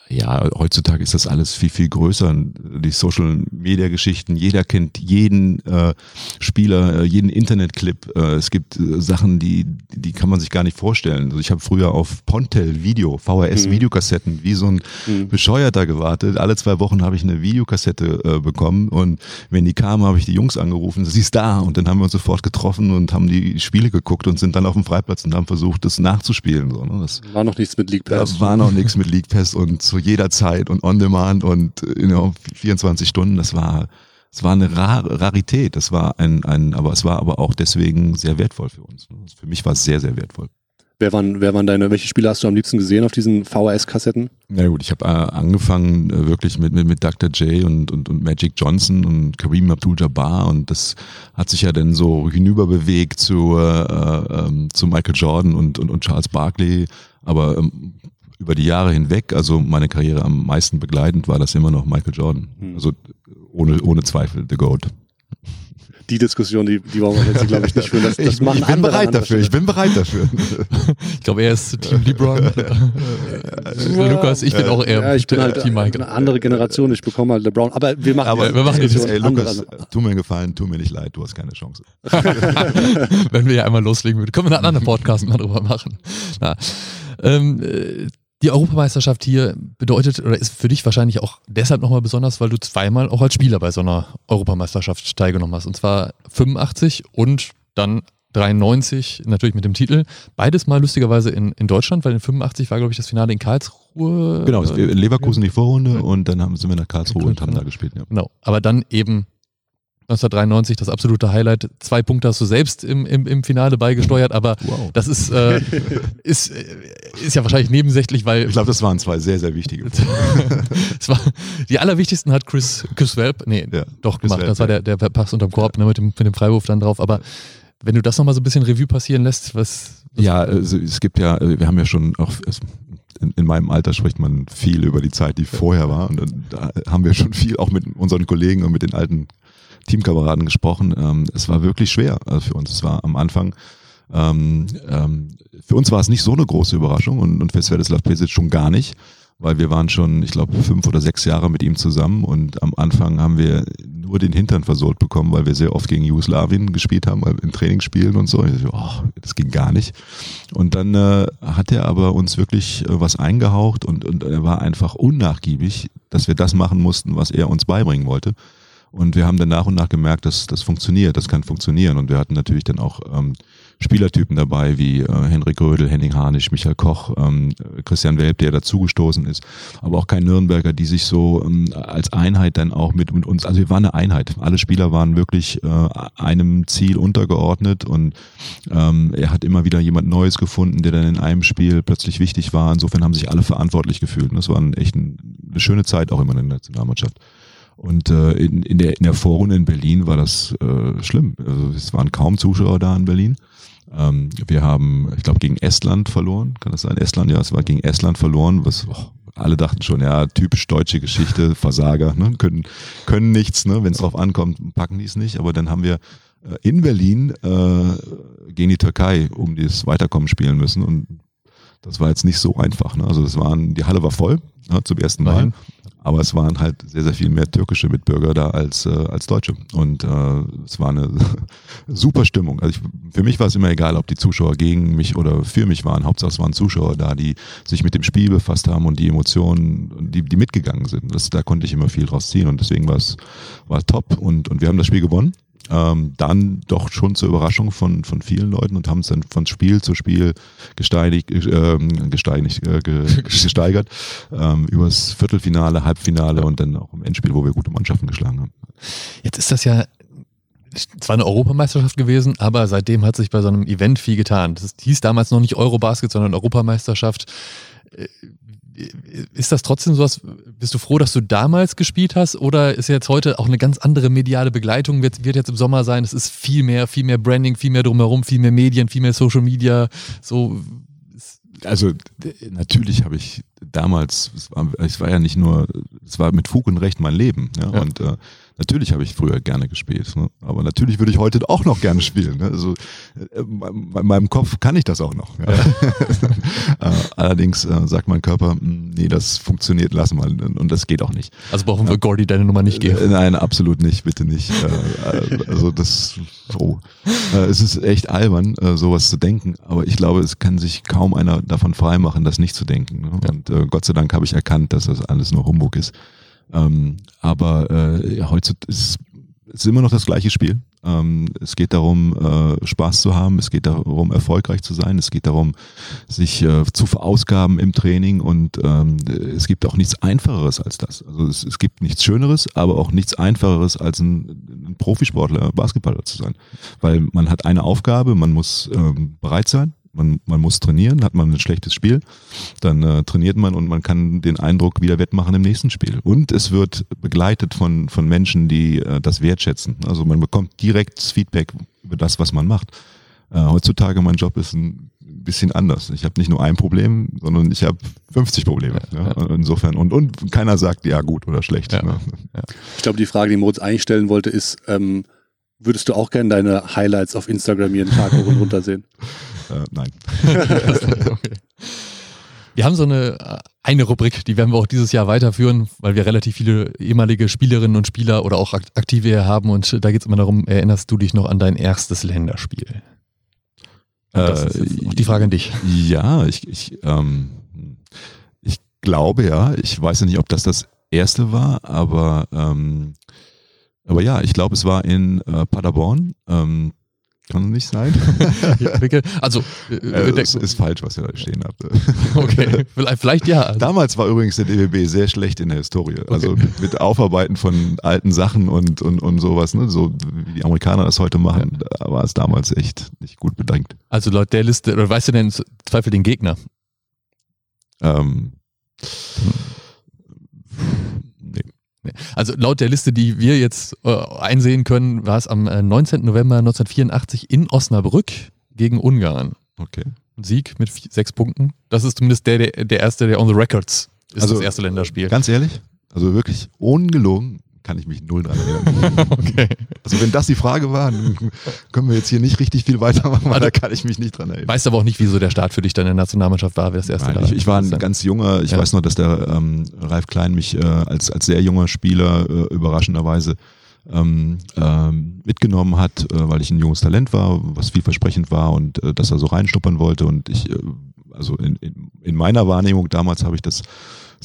Ja, heutzutage ist das alles viel, viel größer. Die Social-Media-Geschichten, jeder kennt jeden äh, Spieler, äh, jeden Internetclip. Äh, es gibt äh, Sachen, die, die kann man sich gar nicht vorstellen. Also ich habe früher auf Pontel-Video, VHS-Videokassetten, wie so ein mhm. Bescheuerter gewartet. Alle zwei Wochen habe ich eine Videokassette äh, bekommen und wenn die kam, habe ich die Jungs angerufen, sie ist da und dann haben wir uns sofort getroffen und haben die Spiele geguckt und sind dann auf dem Freiplatz und haben versucht, das nachzuspielen. So, ne? Das war noch nichts mit League Pass. Da war noch nichts mit League Pass und zu jeder Zeit und on demand und you know, 24 Stunden. Das war, es war eine Rar Rarität. Das war ein, ein, aber es war aber auch deswegen sehr wertvoll für uns. Für mich war es sehr, sehr wertvoll. Wer waren, wer waren deine, welche Spiele hast du am liebsten gesehen auf diesen VHS-Kassetten? Na gut, ich habe äh, angefangen äh, wirklich mit, mit, mit Dr. J und, und, und Magic Johnson und Kareem Abdul-Jabbar und das hat sich ja dann so hinüberbewegt zu, äh, äh, ähm, zu Michael Jordan und, und, und Charles Barkley. Aber ähm, über die Jahre hinweg, also meine Karriere am meisten begleitend, war das immer noch Michael Jordan. Hm. Also ohne, ohne Zweifel, The GOAT. Die Diskussion, die, die wollen wir jetzt, glaube ich, nicht führen. Das, das ich, ich bin bereit dafür, ich bin bereit dafür. ich glaube, er ist Team LeBron. ja, Lukas, ich bin auch eher ja, ich bin halt Team Michael. Eine andere Generation, ich bekomme halt LeBron. Aber wir machen, aber wir machen jetzt ey, Lukas, tu mir einen Gefallen, tu mir nicht leid, du hast keine Chance. Wenn wir ja einmal loslegen würden, können wir einen anderen Podcast mal drüber machen. Na, ähm, äh, die Europameisterschaft hier bedeutet oder ist für dich wahrscheinlich auch deshalb nochmal besonders, weil du zweimal auch als Spieler bei so einer Europameisterschaft teilgenommen hast. Und zwar 85 und dann 93 natürlich mit dem Titel. Beides mal lustigerweise in, in Deutschland, weil in 85 war, glaube ich, das Finale in Karlsruhe. Genau, in Leverkusen die Vorrunde und dann haben, sind wir nach Karlsruhe und haben da gespielt. Ja. Genau, aber dann eben 1993 das absolute Highlight. Zwei Punkte hast du selbst im, im, im Finale beigesteuert, aber wow. das ist, äh, ist, ist ja wahrscheinlich nebensächlich, weil. Ich glaube, das waren zwei sehr, sehr wichtige. es war, die allerwichtigsten hat Chris, Chris Welp, nee, ja, doch Chris gemacht. Welp, das war der, der Pass unterm Korb ne, mit, dem, mit dem Freiwurf dann drauf. Aber wenn du das nochmal so ein bisschen Revue passieren lässt, was. was ja, also es gibt ja, wir haben ja schon auch in, in, meinem Alter spricht man viel über die Zeit, die vorher war. Und da haben wir schon viel auch mit unseren Kollegen und mit den alten Teamkameraden gesprochen. Ähm, es war wirklich schwer also für uns. Es war am Anfang, ähm, ähm, für uns war es nicht so eine große Überraschung und, und für Svetislav Pesic schon gar nicht, weil wir waren schon, ich glaube, fünf oder sechs Jahre mit ihm zusammen und am Anfang haben wir nur den Hintern versohlt bekommen, weil wir sehr oft gegen Jugoslawien gespielt haben, in Trainingsspielen und so. So, oh, das ging gar nicht. Und dann äh, hat er aber uns wirklich äh, was eingehaucht und, und er war einfach unnachgiebig, dass wir das machen mussten, was er uns beibringen wollte. Und wir haben dann nach und nach gemerkt, dass das funktioniert, das kann funktionieren. Und wir hatten natürlich dann auch ähm, Spielertypen dabei, wie äh, Henrik Rödel, Henning Harnisch, Michael Koch, ähm, Christian Welp, der dazugestoßen ist, aber auch kein Nürnberger, die sich so ähm, als Einheit dann auch mit, mit uns, also wir waren eine Einheit. Alle Spieler waren wirklich äh, einem Ziel untergeordnet und ähm, er hat immer wieder jemand Neues gefunden, der dann in einem Spiel plötzlich wichtig war. Insofern haben sich alle verantwortlich gefühlt. Und das war echt ein, eine schöne Zeit auch immer in der Nationalmannschaft. Und äh, in, in, der, in der Vorrunde in Berlin war das äh, schlimm. Also es waren kaum Zuschauer da in Berlin. Ähm, wir haben, ich glaube, gegen Estland verloren. Kann das sein? Estland, ja, es war gegen Estland verloren, was oh, alle dachten schon, ja, typisch deutsche Geschichte, Versager, ne? können, können nichts, ne? wenn es drauf ankommt, packen die es nicht. Aber dann haben wir äh, in Berlin äh, gegen die Türkei um das Weiterkommen spielen müssen und das war jetzt nicht so einfach. Ne? Also das waren, die Halle war voll ne, zum ersten Mal. Nein. Aber es waren halt sehr, sehr viel mehr türkische Mitbürger da als, äh, als Deutsche. Und äh, es war eine super Stimmung. Also ich, für mich war es immer egal, ob die Zuschauer gegen mich oder für mich waren. Hauptsache es waren Zuschauer da, die sich mit dem Spiel befasst haben und die Emotionen, die, die mitgegangen sind. Das, da konnte ich immer viel draus ziehen und deswegen war es war top. Und, und wir haben das Spiel gewonnen ähm, dann doch schon zur Überraschung von, von vielen Leuten und haben es dann von Spiel zu Spiel gesteinig, äh, gesteinig, äh, gesteigert, ähm, übers Viertelfinale, Halbfinale und dann auch im Endspiel, wo wir gute Mannschaften geschlagen haben. Jetzt ist das ja zwar eine Europameisterschaft gewesen, aber seitdem hat sich bei so einem Event viel getan. Das hieß damals noch nicht Eurobasket, sondern Europameisterschaft. Ist das trotzdem sowas, bist du froh, dass du damals gespielt hast oder ist jetzt heute auch eine ganz andere mediale Begleitung, wird, wird jetzt im Sommer sein, es ist viel mehr, viel mehr Branding, viel mehr drumherum, viel mehr Medien, viel mehr Social Media, so. Also natürlich habe ich damals, es war, es war, ja nicht nur, es war mit Fug und Recht mein Leben. Ja? ja. Und äh, Natürlich habe ich früher gerne gespielt, ne? aber natürlich würde ich heute auch noch gerne spielen. Ne? Also äh, in meinem Kopf kann ich das auch noch. Ja. äh, allerdings äh, sagt mein Körper, hm, nee, das funktioniert, lass mal und das geht auch nicht. Also brauchen wir Gordy deine Nummer nicht geben? Äh, nein, absolut nicht, bitte nicht. Äh, äh, also das, oh. es ist echt albern, sowas zu denken, aber ich glaube, es kann sich kaum einer davon freimachen, das nicht zu denken. Ne? Ja. Und Gott sei Dank habe ich erkannt, dass das alles nur Humbug ist. Ähm, aber äh, heutzutage ist es immer noch das gleiche Spiel. Ähm, es geht darum, äh, Spaß zu haben, es geht darum, erfolgreich zu sein, es geht darum, sich äh, zu verausgaben im Training und ähm, es gibt auch nichts Einfacheres als das. Also es, es gibt nichts Schöneres, aber auch nichts Einfacheres als ein, ein Profisportler, Basketballer zu sein. Weil man hat eine Aufgabe, man muss ähm, bereit sein, man, man muss trainieren, hat man ein schlechtes Spiel, dann äh, trainiert man und man kann den Eindruck wieder wettmachen im nächsten Spiel. Und es wird begleitet von, von Menschen, die äh, das wertschätzen. Also man bekommt direkt Feedback über das, was man macht. Äh, heutzutage mein Job ist ein bisschen anders. Ich habe nicht nur ein Problem, sondern ich habe 50 Probleme. Ja, ja. Insofern und und keiner sagt ja gut oder schlecht. Ja, ne? Ich glaube, die Frage, die Moritz eigentlich stellen wollte, ist ähm, Würdest du auch gerne deine Highlights auf Instagram jeden Tag hoch und runter sehen? Äh, nein. okay. Wir haben so eine, äh, eine Rubrik, die werden wir auch dieses Jahr weiterführen, weil wir relativ viele ehemalige Spielerinnen und Spieler oder auch Aktive hier haben und da geht es immer darum, erinnerst du dich noch an dein erstes Länderspiel? das ist jetzt auch die Frage an dich. Ja, ich, ich, ähm, ich glaube ja, ich weiß ja nicht, ob das das erste war, aber ähm, aber ja, ich glaube, es war in äh, Paderborn. Ähm, kann nicht sein. also, äh, das ist falsch, was ihr da stehen habt. okay, vielleicht ja. Damals war übrigens der DWB sehr schlecht in der Historie. Okay. Also mit, mit, Aufarbeiten von alten Sachen und, und, und sowas, ne? so wie die Amerikaner das heute machen, da war es damals echt nicht gut bedankt. Also laut der Liste, oder weißt du denn Zweifel den Gegner? Ähm, hm. Also laut der Liste, die wir jetzt äh, einsehen können, war es am 19. Äh, November 1984 in Osnabrück gegen Ungarn. Okay. Sieg mit vier, sechs Punkten. Das ist zumindest der, der, der erste, der on the records ist also, das erste Länderspiel. Ganz ehrlich, also wirklich ungelogen, kann ich mich null dran erinnern. okay. Also wenn das die Frage war, können wir jetzt hier nicht richtig viel weitermachen, weil also, da kann ich mich nicht dran erinnern. Weißt aber auch nicht, wieso der Start für dich dann in der Nationalmannschaft war, wer das erste Nein, ich, ich, war ein ganz junger, ich ja. weiß noch, dass der ähm, Ralf Klein mich äh, als, als sehr junger Spieler äh, überraschenderweise ähm, ähm, mitgenommen hat, äh, weil ich ein junges Talent war, was vielversprechend war und äh, dass er so reinschnuppern wollte und ich, äh, also in, in, in meiner Wahrnehmung damals habe ich das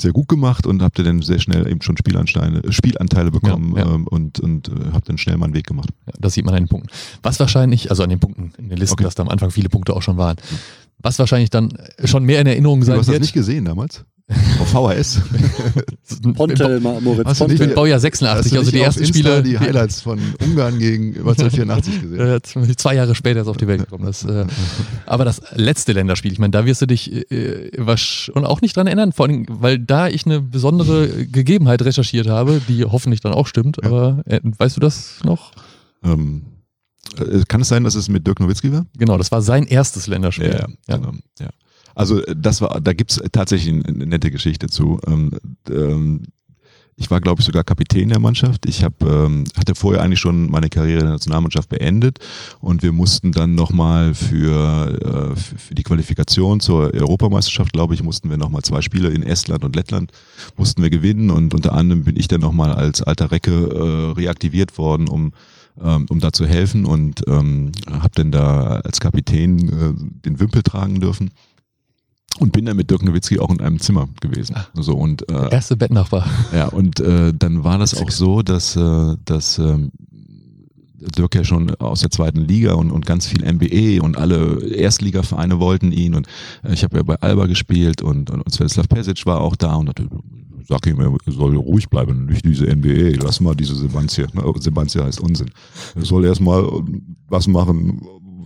sehr gut gemacht und habt ihr dann sehr schnell eben schon Spielanteile, äh, Spielanteile bekommen ja, ja. Ähm, und, und äh, habt dann schnell meinen Weg gemacht. Ja, das sieht man an den Punkten. Was wahrscheinlich, also an den Punkten in den Listen, okay. dass da am Anfang viele Punkte auch schon waren. Was wahrscheinlich dann schon mehr in Erinnerung sein wird. Du hast das nicht gesehen damals? Auf VHS. Pontel, Moritz Pontel. Ich bin Baujahr 86, also die ersten Spiele. die Highlights von Ungarn gegen 1984 gesehen. Zwei Jahre später ist auf die Welt gekommen. Das, äh, aber das letzte Länderspiel, ich meine, da wirst du dich äh, was, und auch nicht dran erinnern, vor allem, weil da ich eine besondere Gegebenheit recherchiert habe, die hoffentlich dann auch stimmt. Ja. Aber äh, weißt du das noch? Ähm, äh, kann es sein, dass es mit Dirk Nowitzki war? Genau, das war sein erstes Länderspiel. Ja, ja. Genau, ja. Also das war, da gibt's tatsächlich eine nette Geschichte zu. Ähm, ähm, ich war, glaube ich, sogar Kapitän der Mannschaft. Ich hab, ähm, hatte vorher eigentlich schon meine Karriere in der Nationalmannschaft beendet und wir mussten dann nochmal für, äh, für die Qualifikation zur Europameisterschaft, glaube ich, mussten wir nochmal zwei Spiele in Estland und Lettland mussten wir gewinnen und unter anderem bin ich dann nochmal als alter Recke äh, reaktiviert worden, um um da zu helfen und ähm, habe dann da als Kapitän äh, den Wimpel tragen dürfen. Und bin dann mit Dirk Nowitzki auch in einem Zimmer gewesen. So, und, äh, Erste Bettnachbar. Ja, und äh, dann war das auch so, dass, äh, dass äh, Dirk ja schon aus der zweiten Liga und, und ganz viel NBA und alle Erstligavereine wollten ihn und äh, ich habe ja bei Alba gespielt und, und, und Svetislav Pesic war auch da und sag ihm, er soll ruhig bleiben, nicht diese NBA, lass mal diese Sebantia, Sebantia heißt Unsinn. Er soll erstmal was machen,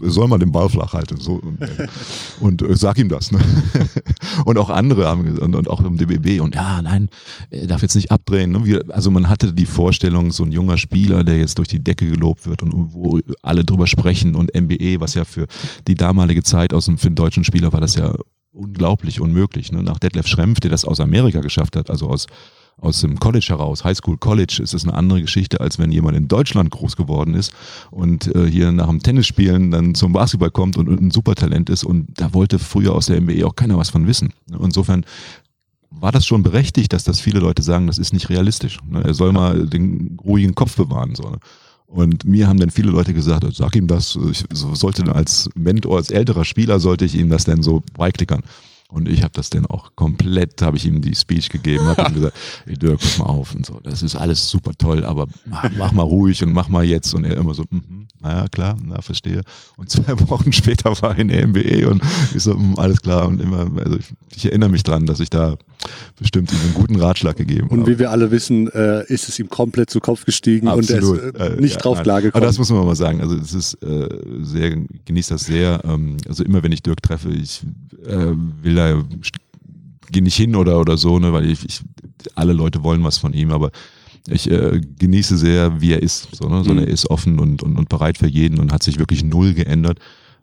soll man den Ball flach halten. So, und, und äh, sag ihm das. Ne? und auch andere haben und, und auch im DBB und ja, nein, er darf jetzt nicht abdrehen. Ne? Wir, also man hatte die Vorstellung, so ein junger Spieler, der jetzt durch die Decke gelobt wird und wo alle drüber sprechen und MBE, was ja für die damalige Zeit aus dem für den deutschen Spieler war das ja unglaublich unmöglich. Ne? Nach Detlef Schrempf, der das aus Amerika geschafft hat, also aus aus dem College heraus, Highschool College, ist es eine andere Geschichte, als wenn jemand in Deutschland groß geworden ist und äh, hier nach dem Tennisspielen dann zum Basketball kommt und, und ein Supertalent ist und da wollte früher aus der NBA auch keiner was von wissen. Insofern war das schon berechtigt, dass das viele Leute sagen, das ist nicht realistisch. Ne? Er soll mal den ruhigen Kopf bewahren. So. Ne? Und mir haben dann viele Leute gesagt, sag ihm das, ich sollte als Mentor, als älterer Spieler, sollte ich ihm das denn so beiklickern. Und ich habe das dann auch komplett, habe ich ihm die Speech gegeben, habe ihm gesagt, ey Dirk, pass mal auf und so, das ist alles super toll, aber mach, mach mal ruhig und mach mal jetzt. Und er immer so, mm -hmm, naja, klar, na, verstehe. Und zwei Wochen später war er in der MBE und ich so, mm, alles klar. Und immer, also ich, ich, erinnere mich dran, dass ich da bestimmt ihm einen guten Ratschlag gegeben. Und wie wir alle wissen, äh, ist es ihm komplett zu Kopf gestiegen Absolut. und er ist äh, nicht äh, drauf klargekommen. Aber das muss man mal sagen. Also es ist äh, sehr, genießt das sehr. Ähm, also immer wenn ich Dirk treffe, ich äh, will da gehe nicht hin oder oder so, ne, weil ich, ich alle Leute wollen was von ihm, aber ich äh, genieße sehr, wie er ist. So, ne? so, mhm. Er ist offen und, und, und bereit für jeden und hat sich wirklich null geändert.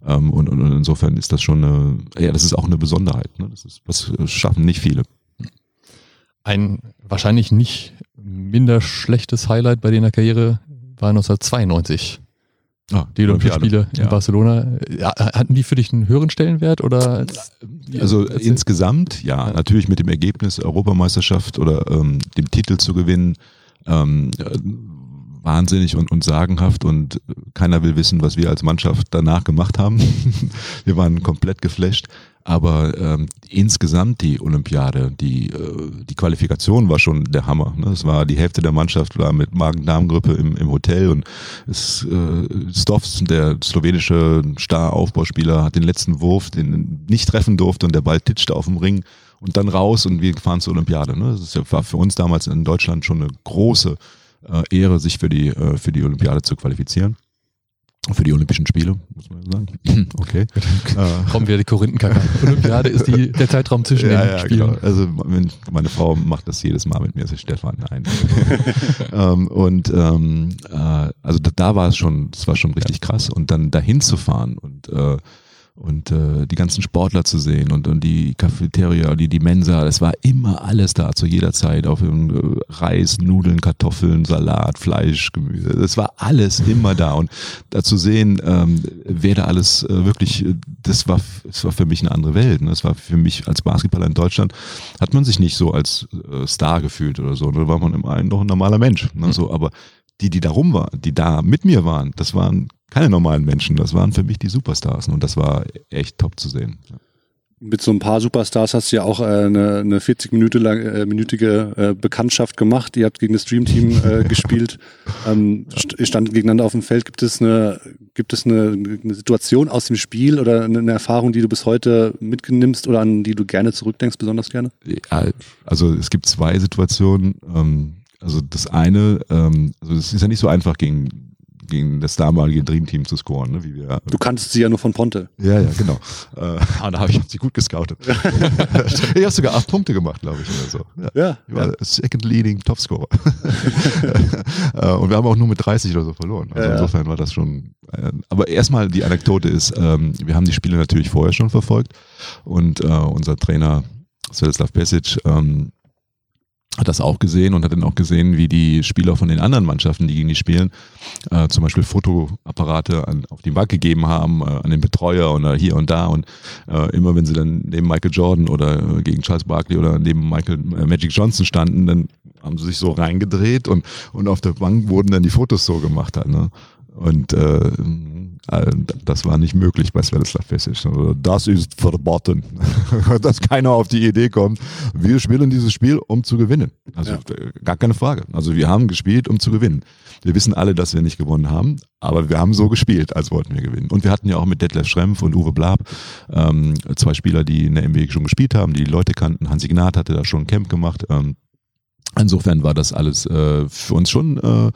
Ähm, und, und, und insofern ist das schon eine, ja, das ist auch eine Besonderheit. Ne? Das, ist, das schaffen nicht viele. Ein wahrscheinlich nicht minder schlechtes Highlight bei deiner Karriere war 1992. Ah, die Olympiaspiele in ja. Barcelona. Ja, hatten die für dich einen höheren Stellenwert oder? Also insgesamt, ja, ja, natürlich mit dem Ergebnis Europameisterschaft oder ähm, dem Titel zu gewinnen, ähm, wahnsinnig und, und sagenhaft und keiner will wissen, was wir als Mannschaft danach gemacht haben. wir waren komplett geflasht. Aber ähm, insgesamt die Olympiade, die, äh, die Qualifikation war schon der Hammer. Ne? Es war die Hälfte der Mannschaft war mit Magen-Darm-Grippe im, im Hotel und es, äh, Stovs, der slowenische Star-Aufbauspieler, hat den letzten Wurf, den nicht treffen durfte und der Ball titschte auf dem Ring und dann raus und wir fahren zur Olympiade. Ne? Das war für uns damals in Deutschland schon eine große äh, Ehre, sich für die, äh, für die Olympiade zu qualifizieren. Für die Olympischen Spiele, muss man sagen. Okay. Kommen wir die Korinthenkacke. Olympiade ist die, der Zeitraum zwischen ja, den ja, Spielen. Genau. Also meine Frau macht das jedes Mal mit mir, also Stefan, nein. ähm, und ähm, äh, also da, da war es schon, das war schon richtig krass. Und dann dahin zu fahren und äh, und äh, die ganzen Sportler zu sehen und, und die Cafeteria, die, die Mensa, es war immer alles da zu jeder Zeit, auf äh, Reis, Nudeln, Kartoffeln, Salat, Fleisch, Gemüse, es war alles immer da und da zu sehen, ähm, wer da alles äh, wirklich, äh, das war, das war für mich eine andere Welt, ne? das war für mich als Basketballer in Deutschland, hat man sich nicht so als äh, Star gefühlt oder so, da war man im einen noch ein normaler Mensch, ne? Mhm. so, aber die, die da rum waren, die da mit mir waren, das waren keine normalen Menschen. Das waren für mich die Superstars und das war echt top zu sehen. Mit so ein paar Superstars hast du ja auch äh, eine, eine 40 Minute lang, äh, minütige äh, Bekanntschaft gemacht. Ihr habt gegen das Dream Team äh, gespielt, ähm, st standen gegeneinander auf dem Feld. Gibt es eine, gibt es eine, eine Situation aus dem Spiel oder eine, eine Erfahrung, die du bis heute mitnimmst oder an die du gerne zurückdenkst, besonders gerne? Ja, also es gibt zwei Situationen. Ähm, also das eine, ähm, also es ist ja nicht so einfach gegen gegen das damalige Dream Team zu scoren. Ne, wie wir, du kannst sie ja nur von Ponte. Ja, ja, genau. Äh, da habe ich sie gut gescoutet. ich habe sogar acht Punkte gemacht, glaube ich, oder so. Ja. ja ich war ja. Second Leading Topscorer. äh, und wir haben auch nur mit 30 oder so verloren. Also ja, insofern war das schon. Äh, aber erstmal die Anekdote ist, ähm, wir haben die Spiele natürlich vorher schon verfolgt und äh, unser Trainer Svetislav Pesic ähm, hat das auch gesehen und hat dann auch gesehen, wie die Spieler von den anderen Mannschaften, die gegen die spielen, äh, zum Beispiel Fotoapparate an, auf die Bank gegeben haben, äh, an den Betreuer oder hier und da und äh, immer wenn sie dann neben Michael Jordan oder äh, gegen Charles Barkley oder neben Michael äh, Magic Johnson standen, dann haben sie sich so reingedreht und, und auf der Bank wurden dann die Fotos so gemacht. Halt, ne? Und äh, äh, das war nicht möglich bei Svetislav Pesic. Also, das ist verboten, dass keiner auf die Idee kommt. Wir spielen dieses Spiel, um zu gewinnen. Also ja. Äh, gar keine Frage. Also wir haben gespielt, um zu gewinnen. Wir wissen alle, dass wir nicht gewonnen haben, aber wir haben so gespielt, als wollten wir gewinnen. Und wir hatten ja auch mit Detlef Schrempf und Uwe Blab ähm, zwei Spieler, die in der NBA schon gespielt haben, die die Leute kannten. Hansi Gnad hatte da schon ein Camp gemacht. Ähm, insofern war das alles äh, für uns schon äh,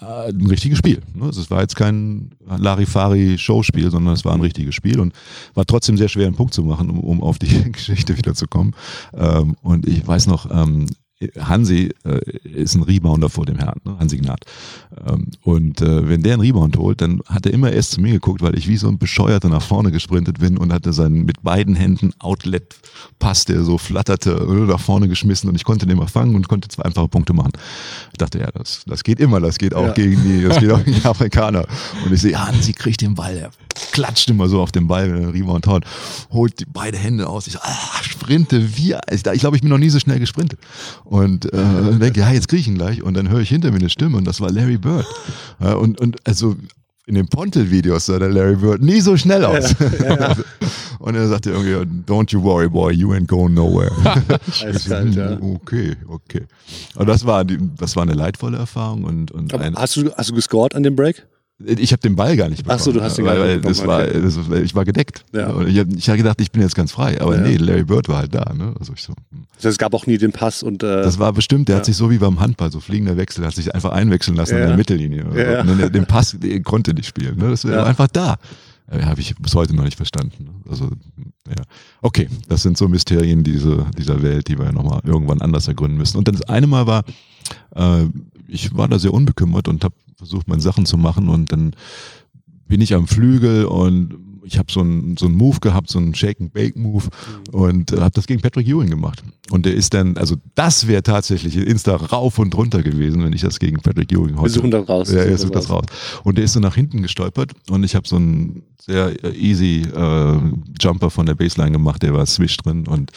äh, ein richtiges Spiel. Ne? Es war jetzt kein Larifari-Showspiel, sondern es war ein richtiges Spiel und war trotzdem sehr schwer, einen Punkt zu machen, um, um auf die Geschichte wiederzukommen. Ähm, und ich weiß noch, ähm, Hansi äh, ist ein Rebounder vor dem Herrn, ne? Hansi Gnad. Ähm, und äh, wenn der einen Rebound holt, dann hat er immer erst zu mir geguckt, weil ich wie so ein Bescheuerter nach vorne gesprintet bin und hatte seinen mit beiden Händen Outlet-Pass, der so flatterte, äh, nach vorne geschmissen und ich konnte den mal fangen und konnte zwei einfache Punkte machen. Ich dachte, ja, das, das geht immer, das geht auch Ja. gegen die, das geht auch gegen die Amerikaner. Und ich sehe, Hansi kriegt den Ball, er klatscht immer so auf den Ball, wenn er Rebound haut, holt die beide Hände aus. Ich so, ah, sprinte wie, ich glaube, ich bin noch nie so schnell gesprintet. Und äh, denke, ja, jetzt kriege ich ihn gleich. Und dann höre ich hinter mir eine Stimme und das war Larry Bird. Ja, und, und also in den Pontel-Videos sah der Larry Bird nie so schnell aus. und er sagte irgendwie, don't you worry, boy, you ain't going nowhere. Ja. Okay, okay. Aber das war, die, das war eine leidvolle Erfahrung und, und hast, du, hast du gescored an dem Break? Ich habe den Ball gar nicht bekommen. Ach so, du hast den gar weil, nicht das bekommen, war, das, war- ich war gedeckt. Ja. Und Ich habe hab gedacht, ich bin jetzt ganz frei. Aber Ja. nee, Larry Bird war halt da. Ne? Also ich so, hm. Das heißt, es gab auch nie den Pass und äh, Das war bestimmt, der Ja. hat sich so wie beim Handball, so fliegender Wechsel, hat sich einfach einwechseln lassen Ja. in der Mittellinie. Ja. Und den, Pass den konnte nicht spielen. Ne? Das war einfach da. Ja, Habe ich bis heute noch nicht verstanden. ne? Also, ja. Okay, das sind so Mysterien diese, dieser Welt, die wir ja nochmal irgendwann anders ergründen müssen. Und dann das eine Mal war, äh, ich war da sehr unbekümmert und habe versucht, meine Sachen zu machen und dann bin ich am Flügel und ich habe so einen so einen Move gehabt, so einen Shake-and-Bake-Move und äh, habe das gegen Patrick Ewing gemacht. Und der ist dann, also das wäre tatsächlich Insta rauf und runter gewesen, wenn ich das gegen Patrick Ewing heute... wir suchen das raus. Ja, er sucht das raus. Und der ist so nach hinten gestolpert und ich habe so einen sehr easy äh, Jumper von der Baseline gemacht, der war Swish drin und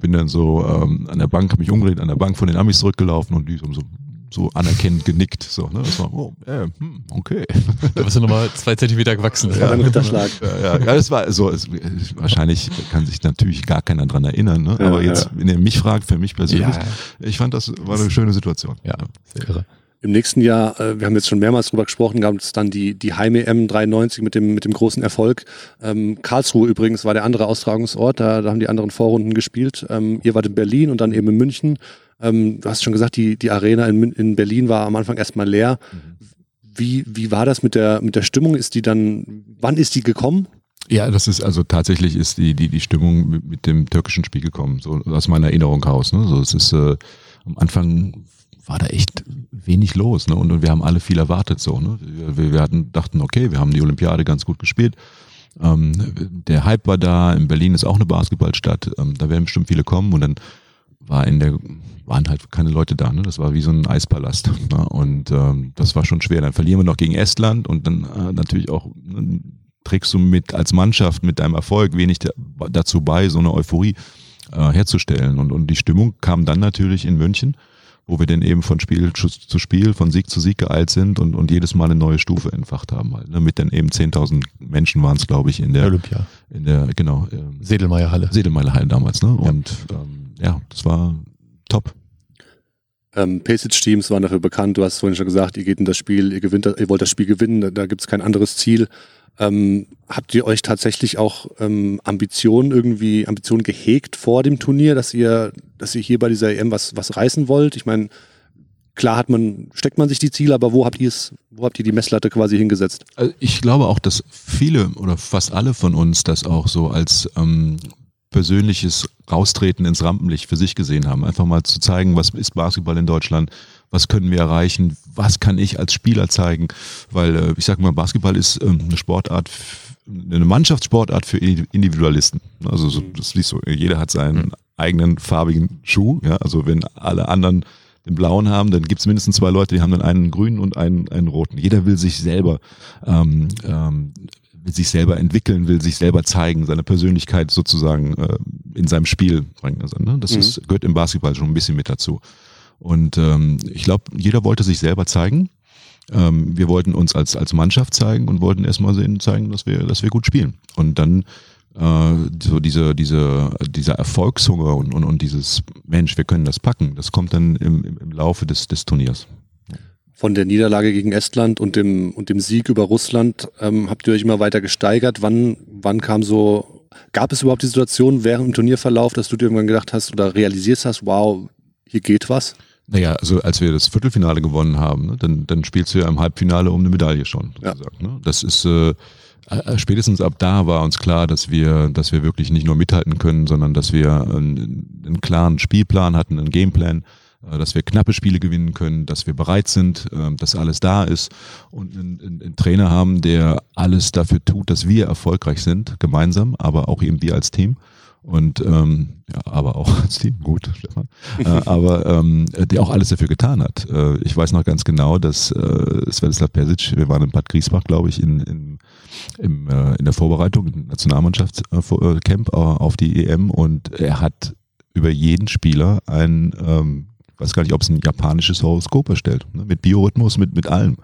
bin dann so ähm, an der Bank, habe mich umgedreht, an der Bank von den Amis zurückgelaufen und die so, so, so anerkennend genickt. So, ne? Das war, oh, äh, hm, okay. Da bist du nochmal zwei Zentimeter gewachsen. Das war ein Ritterschlag. Ja, ja, das war so, es, wahrscheinlich kann sich natürlich gar keiner dran erinnern, ne? Ja, aber jetzt, wenn ihr mich fragt, für mich persönlich, Ja. ich fand das war eine schöne Situation. Ja, sehr irre. Im nächsten Jahr, äh, wir haben jetzt schon mehrmals drüber gesprochen, gab es dann die, die Heim-EM 93 mit dem, mit dem großen Erfolg. Ähm, Karlsruhe übrigens war der andere Austragungsort, da, da haben die anderen Vorrunden gespielt. Ähm, ihr wart in Berlin und dann eben in München. Ähm, du hast schon gesagt, die, die Arena in, in Berlin war am Anfang erstmal leer. Wie, wie war das mit der, mit der Stimmung? Ist die dann, wann ist die gekommen? Ja, das ist also tatsächlich ist die die die Stimmung mit, dem türkischen Spiel gekommen, so aus meiner Erinnerung raus. Ne? So es ist äh, am Anfang war da echt wenig los, ne? Und, und wir haben alle viel erwartet so. Ne? Wir, wir hatten dachten, okay, wir haben die Olympiade ganz gut gespielt. Ähm, der Hype war da. In Berlin ist auch eine Basketballstadt. Ähm, da werden bestimmt viele kommen und dann war in der waren halt keine Leute da. Ne? Das war wie so ein Eispalast. Ne? Und ähm, das war schon schwer. Dann verlieren wir noch gegen Estland und dann äh, natürlich auch ne, trägst du mit als Mannschaft mit deinem Erfolg wenig da, dazu bei, so eine Euphorie äh, herzustellen. Und, und die Stimmung kam dann natürlich in München, wo wir dann eben von Spiel zu, Spiel, von Sieg zu Sieg geeilt sind und, und jedes Mal eine neue Stufe entfacht haben. Halt, ne? Mit dann eben 10.000 Menschen waren es, glaube ich, in der, Olympia. in der genau, ähm, Sedelmeier Halle. Sedelmeiler Halle damals. Ne? Und ähm, ja, das war top. Ähm, Pesic-Teams waren dafür bekannt. Du hast vorhin schon gesagt, ihr geht in das Spiel, ihr gewinnt, ihr wollt das Spiel gewinnen, da, da gibt es kein anderes Ziel. Ähm, habt ihr euch tatsächlich auch ähm, Ambitionen irgendwie, Ambitionen gehegt vor dem Turnier, dass ihr, dass ihr hier bei dieser EM was, was reißen wollt? Ich meine, klar hat man, steckt man sich die Ziele, aber wo habt ihr es, wo habt ihr die Messlatte quasi hingesetzt? Also ich glaube auch, dass viele oder fast alle von uns das auch so als ähm, persönliches Raustreten ins Rampenlicht für sich gesehen haben. Einfach mal zu zeigen, was ist Basketball in Deutschland, was können wir erreichen, was kann ich als Spieler zeigen. Weil äh, ich sage mal, Basketball ist ähm, eine Sportart, eine Mannschaftssportart für Indi- Individualisten. Also so, das liest so, jeder hat seinen eigenen farbigen Schuh. Ja? Also wenn alle anderen den blauen haben, dann gibt es mindestens zwei Leute, die haben dann einen grünen und einen, einen roten. Jeder will sich selber ähm, ähm, sich selber entwickeln, will sich selber zeigen, seine Persönlichkeit sozusagen äh, in seinem Spiel bringen. Also, ne? Das Mhm. ist, gehört im Basketball schon ein bisschen mit dazu. Und ähm, ich glaube, jeder wollte sich selber zeigen. Ähm, wir wollten uns als, als Mannschaft zeigen und wollten erstmal sehen, zeigen, dass wir, dass wir gut spielen. Und dann äh, so diese, diese, dieser Erfolgshunger und, und, und dieses Mensch, wir können das packen, das kommt dann im, im, im Laufe des, des Turniers. Von der Niederlage gegen Estland und dem, und dem Sieg über Russland ähm, habt ihr euch immer weiter gesteigert. Wann, wann kam so, gab es überhaupt die Situation während dem Turnierverlauf, dass du dir irgendwann gedacht hast oder realisierst hast, wow, hier geht was? Naja, also als wir das Viertelfinale gewonnen haben, ne, dann, dann spielst du ja im Halbfinale um eine Medaille schon. Ja. Ne? Das ist äh, äh, spätestens ab da war uns klar, dass wir, dass wir wirklich nicht nur mithalten können, sondern dass wir einen, einen klaren Spielplan hatten, einen Gameplan, dass wir knappe Spiele gewinnen können, dass wir bereit sind, äh, dass alles da ist und einen, einen, einen, Trainer haben, der alles dafür tut, dass wir erfolgreich sind, gemeinsam, aber auch eben wir als Team. Und ähm, ja, aber auch als Team, gut, Stefan. äh, aber ähm, der auch alles dafür getan hat. Äh, ich weiß noch ganz genau, dass äh, Svetislav Persic, wir waren in Bad Griesbach, glaube ich, in, in, im, äh, in der Vorbereitung, im Nationalmannschaftscamp äh, auf die EM und er hat über jeden Spieler ein ähm, ich weiß gar nicht, ob es ein japanisches Horoskop erstellt, ne? mit Biorhythmus, mit, mit allem,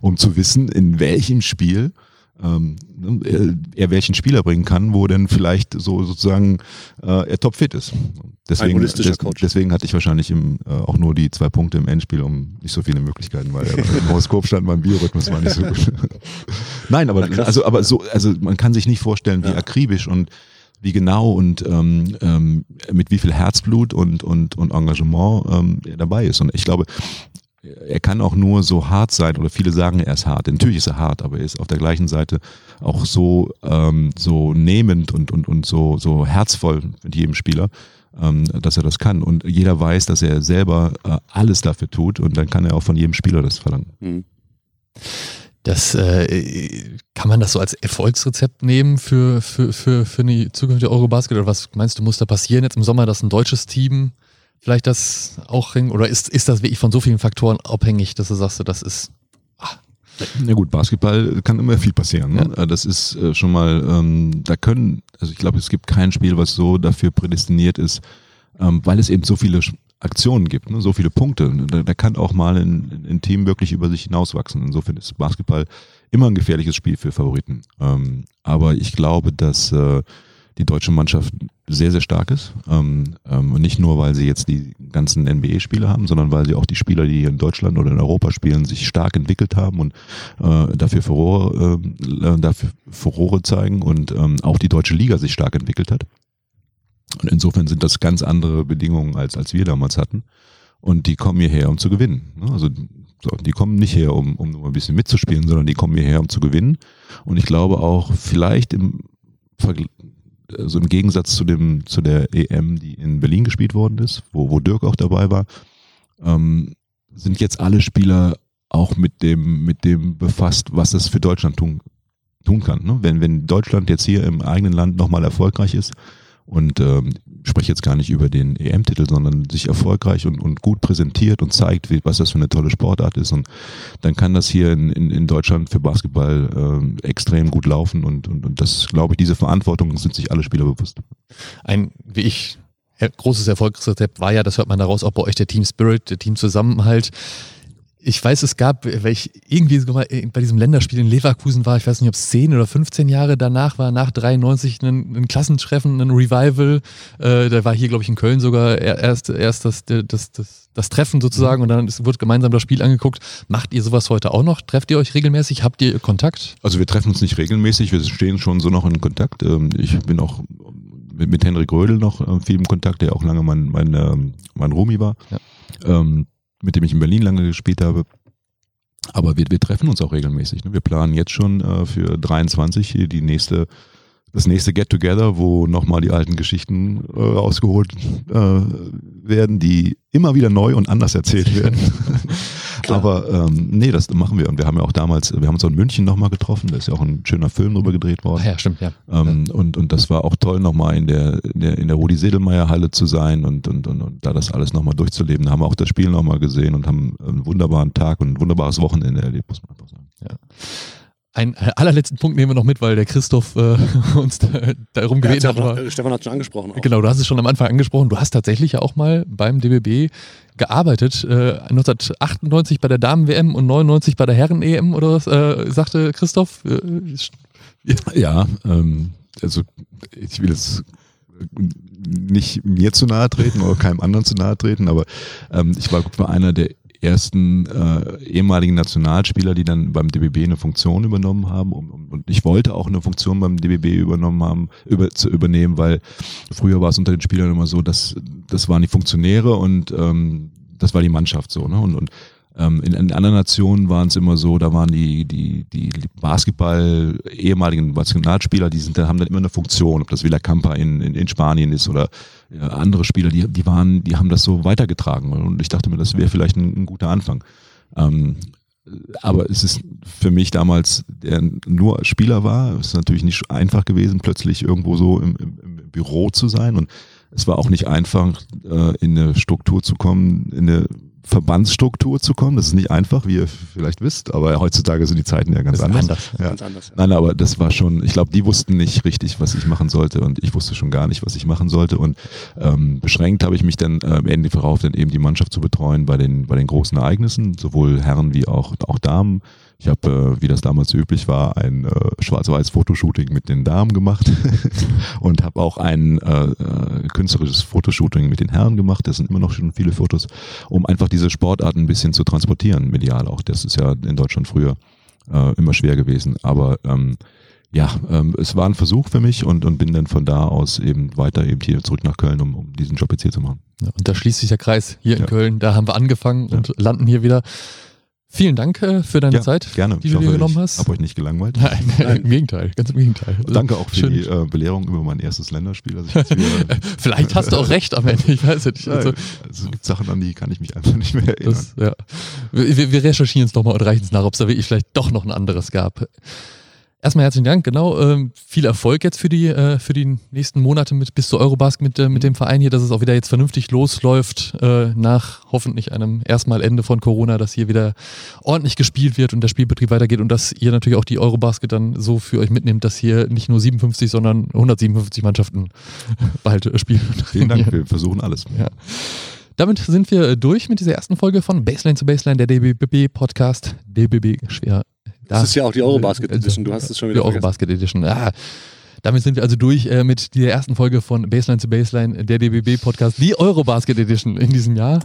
um zu wissen, in welchem Spiel ähm, ne, er welchen Spieler bringen kann, wo denn vielleicht so sozusagen äh, er topfit ist. Deswegen, des, deswegen hatte ich wahrscheinlich im, äh, auch nur die zwei Punkte im Endspiel, um nicht so viele Möglichkeiten, weil im Horoskop stand mein Biorhythmus war nicht so gut. Nein, aber also aber so also man kann sich nicht vorstellen, wie ja. akribisch und wie genau und ähm, ähm, mit wie viel Herzblut und, und, und Engagement ähm, er dabei ist. Und ich glaube, er kann auch nur so hart sein, oder viele sagen, er ist hart. Natürlich ist er hart, aber er ist auf der gleichen Seite auch so, ähm, so nehmend und, und, und so, so herzvoll mit jedem Spieler, ähm, dass er das kann. Und jeder weiß, dass er selber äh, alles dafür tut und dann kann er auch von jedem Spieler das verlangen. Mhm. Das äh, kann man das so als Erfolgsrezept nehmen für, für, für, für eine zukünftige Eurobasket oder was meinst du, muss da passieren jetzt im Sommer, dass ein deutsches Team vielleicht das auch oder ist, ist das wirklich von so vielen Faktoren abhängig, dass du sagst, das ist ach. Na gut, Basketball kann immer viel passieren. Ne? Ja. Das ist äh, schon mal, ähm, da können, also ich glaube, es gibt kein Spiel, was so dafür prädestiniert ist, ähm, weil es eben so viele Aktionen gibt, ne? so viele Punkte. Da, da kann auch mal ein, ein, Team wirklich über sich hinauswachsen. Insofern ist Basketball immer ein gefährliches Spiel für Favoriten. Ähm, aber ich glaube, dass äh, die deutsche Mannschaft sehr, sehr stark ist. Ähm, ähm, nicht nur, weil sie jetzt die ganzen NBA-Spiele haben, sondern weil sie auch die Spieler, die hier in Deutschland oder in Europa spielen, sich stark entwickelt haben und äh, dafür, Furore, äh, dafür Furore zeigen und ähm, auch die deutsche Liga sich stark entwickelt hat. Und insofern sind das ganz andere Bedingungen, als, als wir damals hatten. Und die kommen hierher, um zu gewinnen. Ne? Also so, die kommen nicht her, um, um nur ein bisschen mitzuspielen, sondern die kommen hierher, um zu gewinnen. Und ich glaube auch, vielleicht im, also im Gegensatz zu, dem, zu der EM, die in Berlin gespielt worden ist, wo, wo Dirk auch dabei war, ähm, sind jetzt alle Spieler auch mit dem, mit dem befasst, was das für Deutschland tun, tun kann. Ne? Wenn, wenn Deutschland jetzt hier im eigenen Land nochmal erfolgreich ist, und ähm, spreche jetzt gar nicht über den EM-Titel, sondern sich erfolgreich und, und gut präsentiert und zeigt, wie, was das für eine tolle Sportart ist. Und dann kann das hier in, in, in Deutschland für Basketball äh, extrem gut laufen und, und, und das, glaube ich, diese Verantwortung sind sich alle Spieler bewusst. Ein, wie ich, großes Erfolgsrezept war ja, das hört man daraus, auch bei euch der Team Spirit, der Team Zusammenhalt ich weiß, es gab, weil ich irgendwie mal bei diesem Länderspiel in Leverkusen war, ich weiß nicht, ob es 10 oder 15 Jahre danach war, nach 93 ein, ein Klassentreffen, ein Revival. Äh, da war hier, glaube ich, in Köln sogar erst, erst das, das, das, das Treffen sozusagen und dann wird gemeinsam das Spiel angeguckt. Macht ihr sowas heute auch noch? Trefft ihr euch regelmäßig? Habt ihr Kontakt? Also wir treffen uns nicht regelmäßig, wir stehen schon so noch in Kontakt. Ähm, ich bin auch mit, mit Henrik Rödel noch äh, viel im Kontakt, der auch lange mein, mein, ähm, mein Romi war. Ja. Ähm, mit dem ich in Berlin lange gespielt habe. Aber wir, wir treffen uns auch regelmäßig. Ne? Wir planen jetzt schon äh, für 23 hier die nächste, das nächste Get-Together, wo nochmal die alten Geschichten äh, rausgeholt äh, werden, die immer wieder neu und anders erzählt werden. Aber ähm, nee, das machen wir. Und wir haben ja auch damals, wir haben uns auch in München nochmal getroffen, da ist ja auch ein schöner Film drüber gedreht worden. Ah ja, stimmt, ja. Ähm, ja. Und, und das war auch toll, nochmal in der, in der, in der Rudi Sedelmeier Halle zu sein und, und, und, und da das alles nochmal durchzuleben. Da haben wir auch das Spiel nochmal gesehen und haben einen wunderbaren Tag und ein wunderbares Wochenende erlebt, muss man einfach sagen. Ja. Ein allerletzten Punkt nehmen wir noch mit, weil der Christoph äh, uns da, darum gebeten hat. Noch, Stefan hat schon angesprochen. Auch. Genau, du hast es schon am Anfang angesprochen. Du hast tatsächlich ja auch mal beim DBB gearbeitet. Äh, 1998 bei der Damen-WM und 99 bei der Herren-EM oder was, äh, sagte Christoph. Äh, ja, ähm, also ich will jetzt nicht mir zu nahe treten oder keinem anderen zu nahe treten, aber ähm, ich war einer der ersten äh, ehemaligen Nationalspieler, die dann beim DBB eine Funktion übernommen haben. Und, und ich wollte auch eine Funktion beim DBB übernommen haben, über, zu übernehmen, weil früher war es unter den Spielern immer so, dass das waren die Funktionäre und ähm, das war die Mannschaft so. Ne? Und, und ähm, in, in anderen Nationen waren es immer so, da waren die, die, die Basketball, ehemaligen Nationalspieler, die sind, haben dann immer eine Funktion, ob das Villa Campa in, in, in Spanien ist oder äh, andere Spieler, die, die waren, die haben das so weitergetragen. Und ich dachte mir, das wäre vielleicht ein, ein guter Anfang. Ähm, aber es ist für mich damals, der nur Spieler war, es ist natürlich nicht einfach gewesen, plötzlich irgendwo so im, im, Büro zu sein. Und es war auch nicht einfach, äh, in eine Struktur zu kommen, in eine Verbandsstruktur zu kommen. Das ist nicht einfach, wie ihr vielleicht wisst, aber heutzutage sind die Zeiten ja ganz anders. anders. Ja. Ganz anders ja. Nein, aber das war schon, ich glaube, die wussten nicht richtig, was ich machen sollte und ich wusste schon gar nicht, was ich machen sollte und ähm, beschränkt habe ich mich dann äh, am Ende darauf, dann eben die Mannschaft zu betreuen bei den, bei den großen Ereignissen, sowohl Herren wie auch, auch Damen. Ich habe, äh, wie das damals üblich war, ein äh, schwarz-weiß Fotoshooting mit den Damen gemacht und habe auch ein äh, äh, künstlerisches Fotoshooting mit den Herren gemacht. Das sind immer noch schon viele Fotos, um einfach diese Sportarten ein bisschen zu transportieren, medial auch. Das ist ja in Deutschland früher äh, immer schwer gewesen. Aber ähm, ja, ähm, es war ein Versuch für mich und, und bin dann von da aus eben weiter eben hier zurück nach Köln, um, um diesen Job jetzt hier zu machen. Ja, und da schließt sich der Kreis hier in ja. Köln. Da haben wir angefangen ja. und landen hier wieder. Vielen Dank äh, für deine ja, Zeit, gerne. die du dir genommen hast. Ich habe euch nicht gelangweilt. Nein, Nein. im Gegenteil, ganz im Gegenteil. Danke auch für Schön. die äh, Belehrung über mein erstes Länderspiel. Also Vielleicht hast du auch recht am Ende, ich weiß nicht. Also, also, es gibt Sachen, an die kann ich mich einfach nicht mehr erinnern. Das, ja. wir, wir recherchieren es nochmal und reichen es nach, ob es da wirklich vielleicht doch noch ein anderes gab. Erstmal herzlichen Dank, genau. Ähm, viel Erfolg jetzt für die, äh, für die nächsten Monate mit, bis zu Eurobasket mit, äh, mit dem Verein hier, dass es auch wieder jetzt vernünftig losläuft, äh, nach hoffentlich einem erstmal Ende von Corona, dass hier wieder ordentlich gespielt wird und der Spielbetrieb weitergeht und dass ihr natürlich auch die Eurobasket dann so für euch mitnehmt, dass hier nicht nur 57, sondern 157 Mannschaften bald spielen. Vielen Dank, wir versuchen alles. Ja. Damit sind wir durch mit dieser ersten Folge von Baseline zu Baseline, der DBB Podcast. DBB schwer das ist ja auch die Eurobasket Edition, du hast es schon wieder Die Eurobasket Edition, ja. Damit sind wir also durch äh, mit der ersten Folge von Baseline zu Baseline, der DBB Podcast, die Eurobasket Edition in diesem Jahr.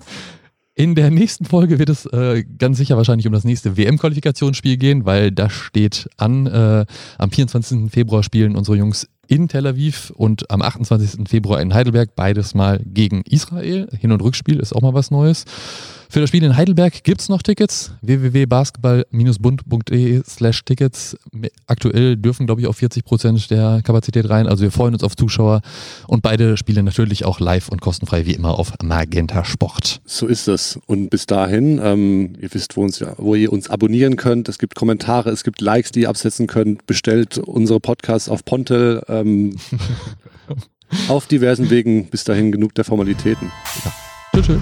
In der nächsten Folge wird es äh, ganz sicher wahrscheinlich um das nächste WM-Qualifikationsspiel gehen, weil das steht an. Äh, am 24. Februar spielen unsere Jungs in Tel Aviv und am 28. Februar in Heidelberg, beides mal gegen Israel. Hin- und Rückspiel ist auch mal was Neues. Für das Spiel in Heidelberg gibt es noch Tickets. www.basketball-bund.de slash Tickets. Aktuell dürfen, glaube ich, auch 40 Prozent der Kapazität rein. Also wir freuen uns auf Zuschauer und beide Spiele natürlich auch live und kostenfrei wie immer auf Magenta Sport. So ist das. Und bis dahin, ähm, ihr wisst, wo, uns, wo ihr uns abonnieren könnt. Es gibt Kommentare, es gibt Likes, die ihr absetzen könnt. Bestellt unsere Podcasts auf Pontel. Ähm, auf diversen Wegen. Bis dahin genug der Formalitäten. Ja. Tschüss. tschüss.